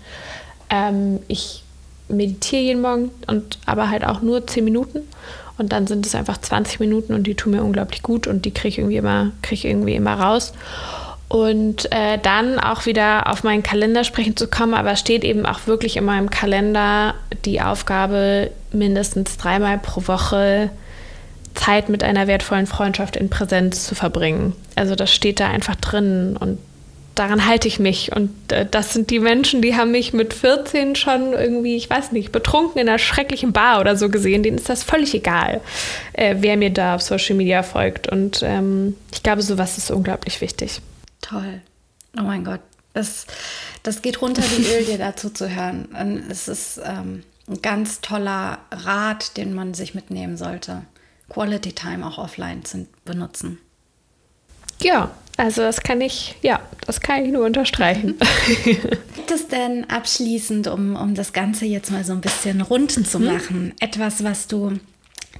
ähm, ich meditiere jeden Morgen und aber halt auch nur zehn Minuten und dann sind es einfach 20 Minuten und die tun mir unglaublich gut und die kriege ich irgendwie immer, kriege ich irgendwie immer raus. Und äh, dann auch wieder auf meinen Kalender sprechen zu kommen, aber es steht eben auch wirklich in meinem Kalender die Aufgabe, mindestens dreimal pro Woche Zeit mit einer wertvollen Freundschaft in Präsenz zu verbringen. Also das steht da einfach drin und daran halte ich mich. Und äh, das sind die Menschen, die haben mich mit 14 schon irgendwie, ich weiß nicht, betrunken in einer schrecklichen Bar oder so gesehen. Denen ist das völlig egal, äh, wer mir da auf Social Media folgt. Und ähm, ich glaube, sowas ist unglaublich wichtig. Toll. Oh mein Gott. Das, das geht runter wie Öl, dir dazu zu hören. Und es ist ähm, ein ganz toller Rat, den man sich mitnehmen sollte. Quality Time auch offline zu benutzen. Ja, also das kann ich, ja, das kann ich nur unterstreichen. Gibt es denn abschließend, um, um das Ganze jetzt mal so ein bisschen rund zu mhm. machen, etwas, was du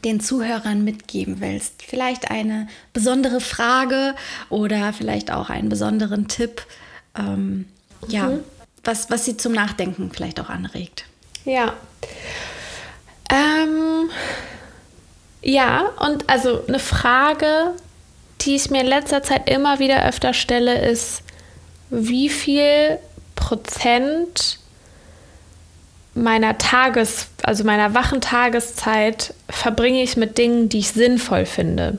den Zuhörern mitgeben willst? Vielleicht eine besondere Frage oder vielleicht auch einen besonderen Tipp, ähm, ja, mhm. was, was sie zum Nachdenken vielleicht auch anregt. Ja. Ähm, ja, und also eine Frage, die ich mir in letzter Zeit immer wieder öfter stelle, ist, wie viel Prozent meiner Tages, also meiner wachen Tageszeit verbringe ich mit Dingen, die ich sinnvoll finde.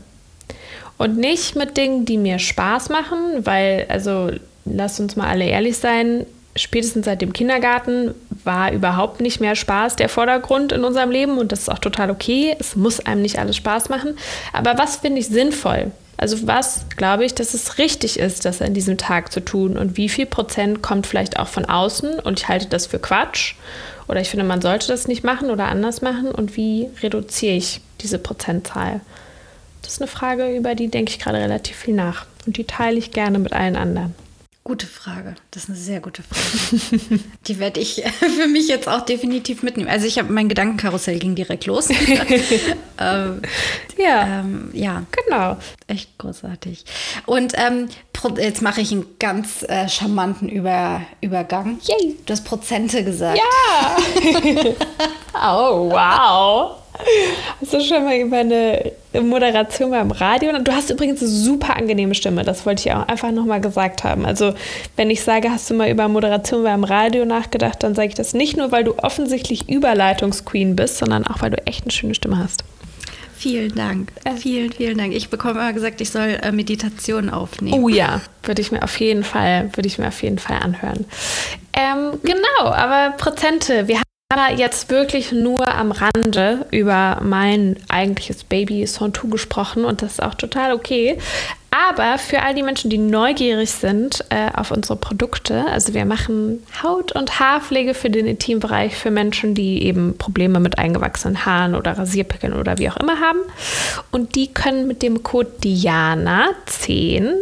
Und nicht mit Dingen, die mir Spaß machen, weil, also lass uns mal alle ehrlich sein, spätestens seit dem Kindergarten war überhaupt nicht mehr Spaß der Vordergrund in unserem Leben und das ist auch total okay. Es muss einem nicht alles Spaß machen. Aber was finde ich sinnvoll? Also was glaube ich, dass es richtig ist, das an diesem Tag zu tun und wie viel Prozent kommt vielleicht auch von außen und ich halte das für Quatsch oder ich finde, man sollte das nicht machen oder anders machen und wie reduziere ich diese Prozentzahl? Das ist eine Frage, über die denke ich gerade relativ viel nach und die teile ich gerne mit allen anderen. Gute Frage. Das ist eine sehr gute Frage. Die werde ich für mich jetzt auch definitiv mitnehmen. Also ich habe mein Gedankenkarussell ging direkt los. ähm, ja. Ähm, ja. Genau. Echt großartig. Und ähm, jetzt mache ich einen ganz äh, charmanten Über Übergang. Yay. Du hast Prozente gesagt. Ja. oh, wow. Hast du schon mal über eine Moderation beim Radio? Du hast übrigens eine super angenehme Stimme, das wollte ich auch einfach nochmal gesagt haben. Also, wenn ich sage, hast du mal über Moderation beim Radio nachgedacht, dann sage ich das nicht nur, weil du offensichtlich Überleitungsqueen bist, sondern auch, weil du echt eine schöne Stimme hast. vielen Dank. Äh. Vielen, vielen Dank. Ich bekomme immer gesagt, ich soll äh, Meditation aufnehmen. Oh ja, würde ich mir auf jeden Fall, würde ich mir auf jeden Fall anhören. Ähm, genau, aber Prozente. Wir haben jetzt wirklich nur am Rande über mein eigentliches Baby Sontu gesprochen und das ist auch total okay. Aber für all die Menschen, die neugierig sind äh, auf unsere Produkte, also wir machen Haut- und Haarpflege für den Intimbereich für Menschen, die eben Probleme mit eingewachsenen Haaren oder Rasierpickeln oder wie auch immer haben. Und die können mit dem Code Diana10 ähm,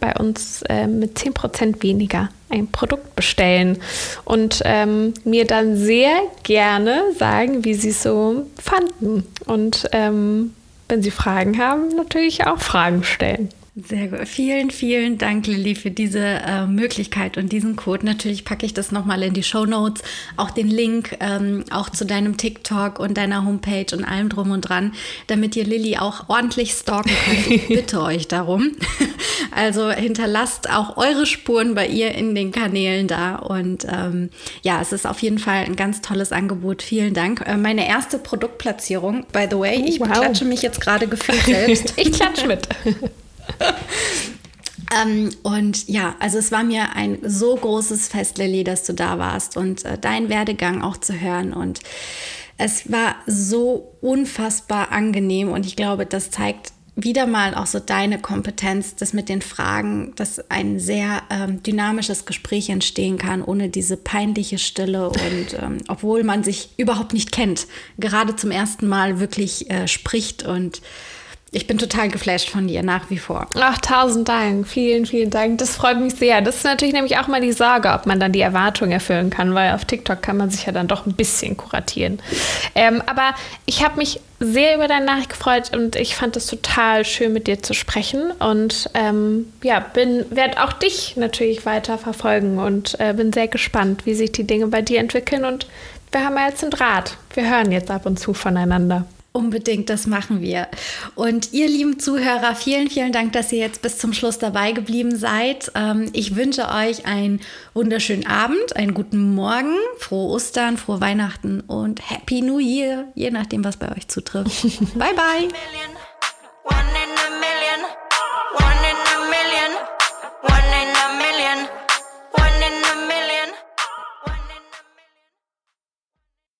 bei uns äh, mit 10% weniger ein Produkt bestellen und ähm, mir dann sehr gerne sagen, wie sie es so fanden. Und ähm, wenn sie Fragen haben, natürlich auch Fragen stellen. Sehr gut. Vielen, vielen Dank, Lilly, für diese äh, Möglichkeit und diesen Code. Natürlich packe ich das nochmal in die Show Notes, auch den Link, ähm, auch zu deinem TikTok und deiner Homepage und allem drum und dran, damit ihr Lilly auch ordentlich stalken könnt. Ich bitte euch darum. Also hinterlasst auch eure Spuren bei ihr in den Kanälen da. Und ähm, ja, es ist auf jeden Fall ein ganz tolles Angebot. Vielen Dank. Äh, meine erste Produktplatzierung, by the way, ich wow. klatsche mich jetzt gerade gefühlt selbst. ich klatsche mit. Ähm, und ja, also es war mir ein so großes Fest, Lilly, dass du da warst und äh, deinen Werdegang auch zu hören. Und es war so unfassbar angenehm und ich glaube, das zeigt wieder mal auch so deine Kompetenz, dass mit den Fragen, dass ein sehr ähm, dynamisches Gespräch entstehen kann, ohne diese peinliche Stille und ähm, obwohl man sich überhaupt nicht kennt, gerade zum ersten Mal wirklich äh, spricht und ich bin total geflasht von dir, nach wie vor. Ach, tausend Dank. Vielen, vielen Dank. Das freut mich sehr. Das ist natürlich nämlich auch mal die Sorge, ob man dann die Erwartung erfüllen kann, weil auf TikTok kann man sich ja dann doch ein bisschen kuratieren. Ähm, aber ich habe mich sehr über deine Nachricht gefreut und ich fand es total schön, mit dir zu sprechen. Und ähm, ja, werde auch dich natürlich weiter verfolgen und äh, bin sehr gespannt, wie sich die Dinge bei dir entwickeln. Und wir haben ja jetzt einen Draht. Wir hören jetzt ab und zu voneinander. Unbedingt, das machen wir. Und ihr lieben Zuhörer, vielen, vielen Dank, dass ihr jetzt bis zum Schluss dabei geblieben seid. Ähm, ich wünsche euch einen wunderschönen Abend, einen guten Morgen, frohe Ostern, frohe Weihnachten und Happy New Year, je nachdem, was bei euch zutrifft. bye, bye.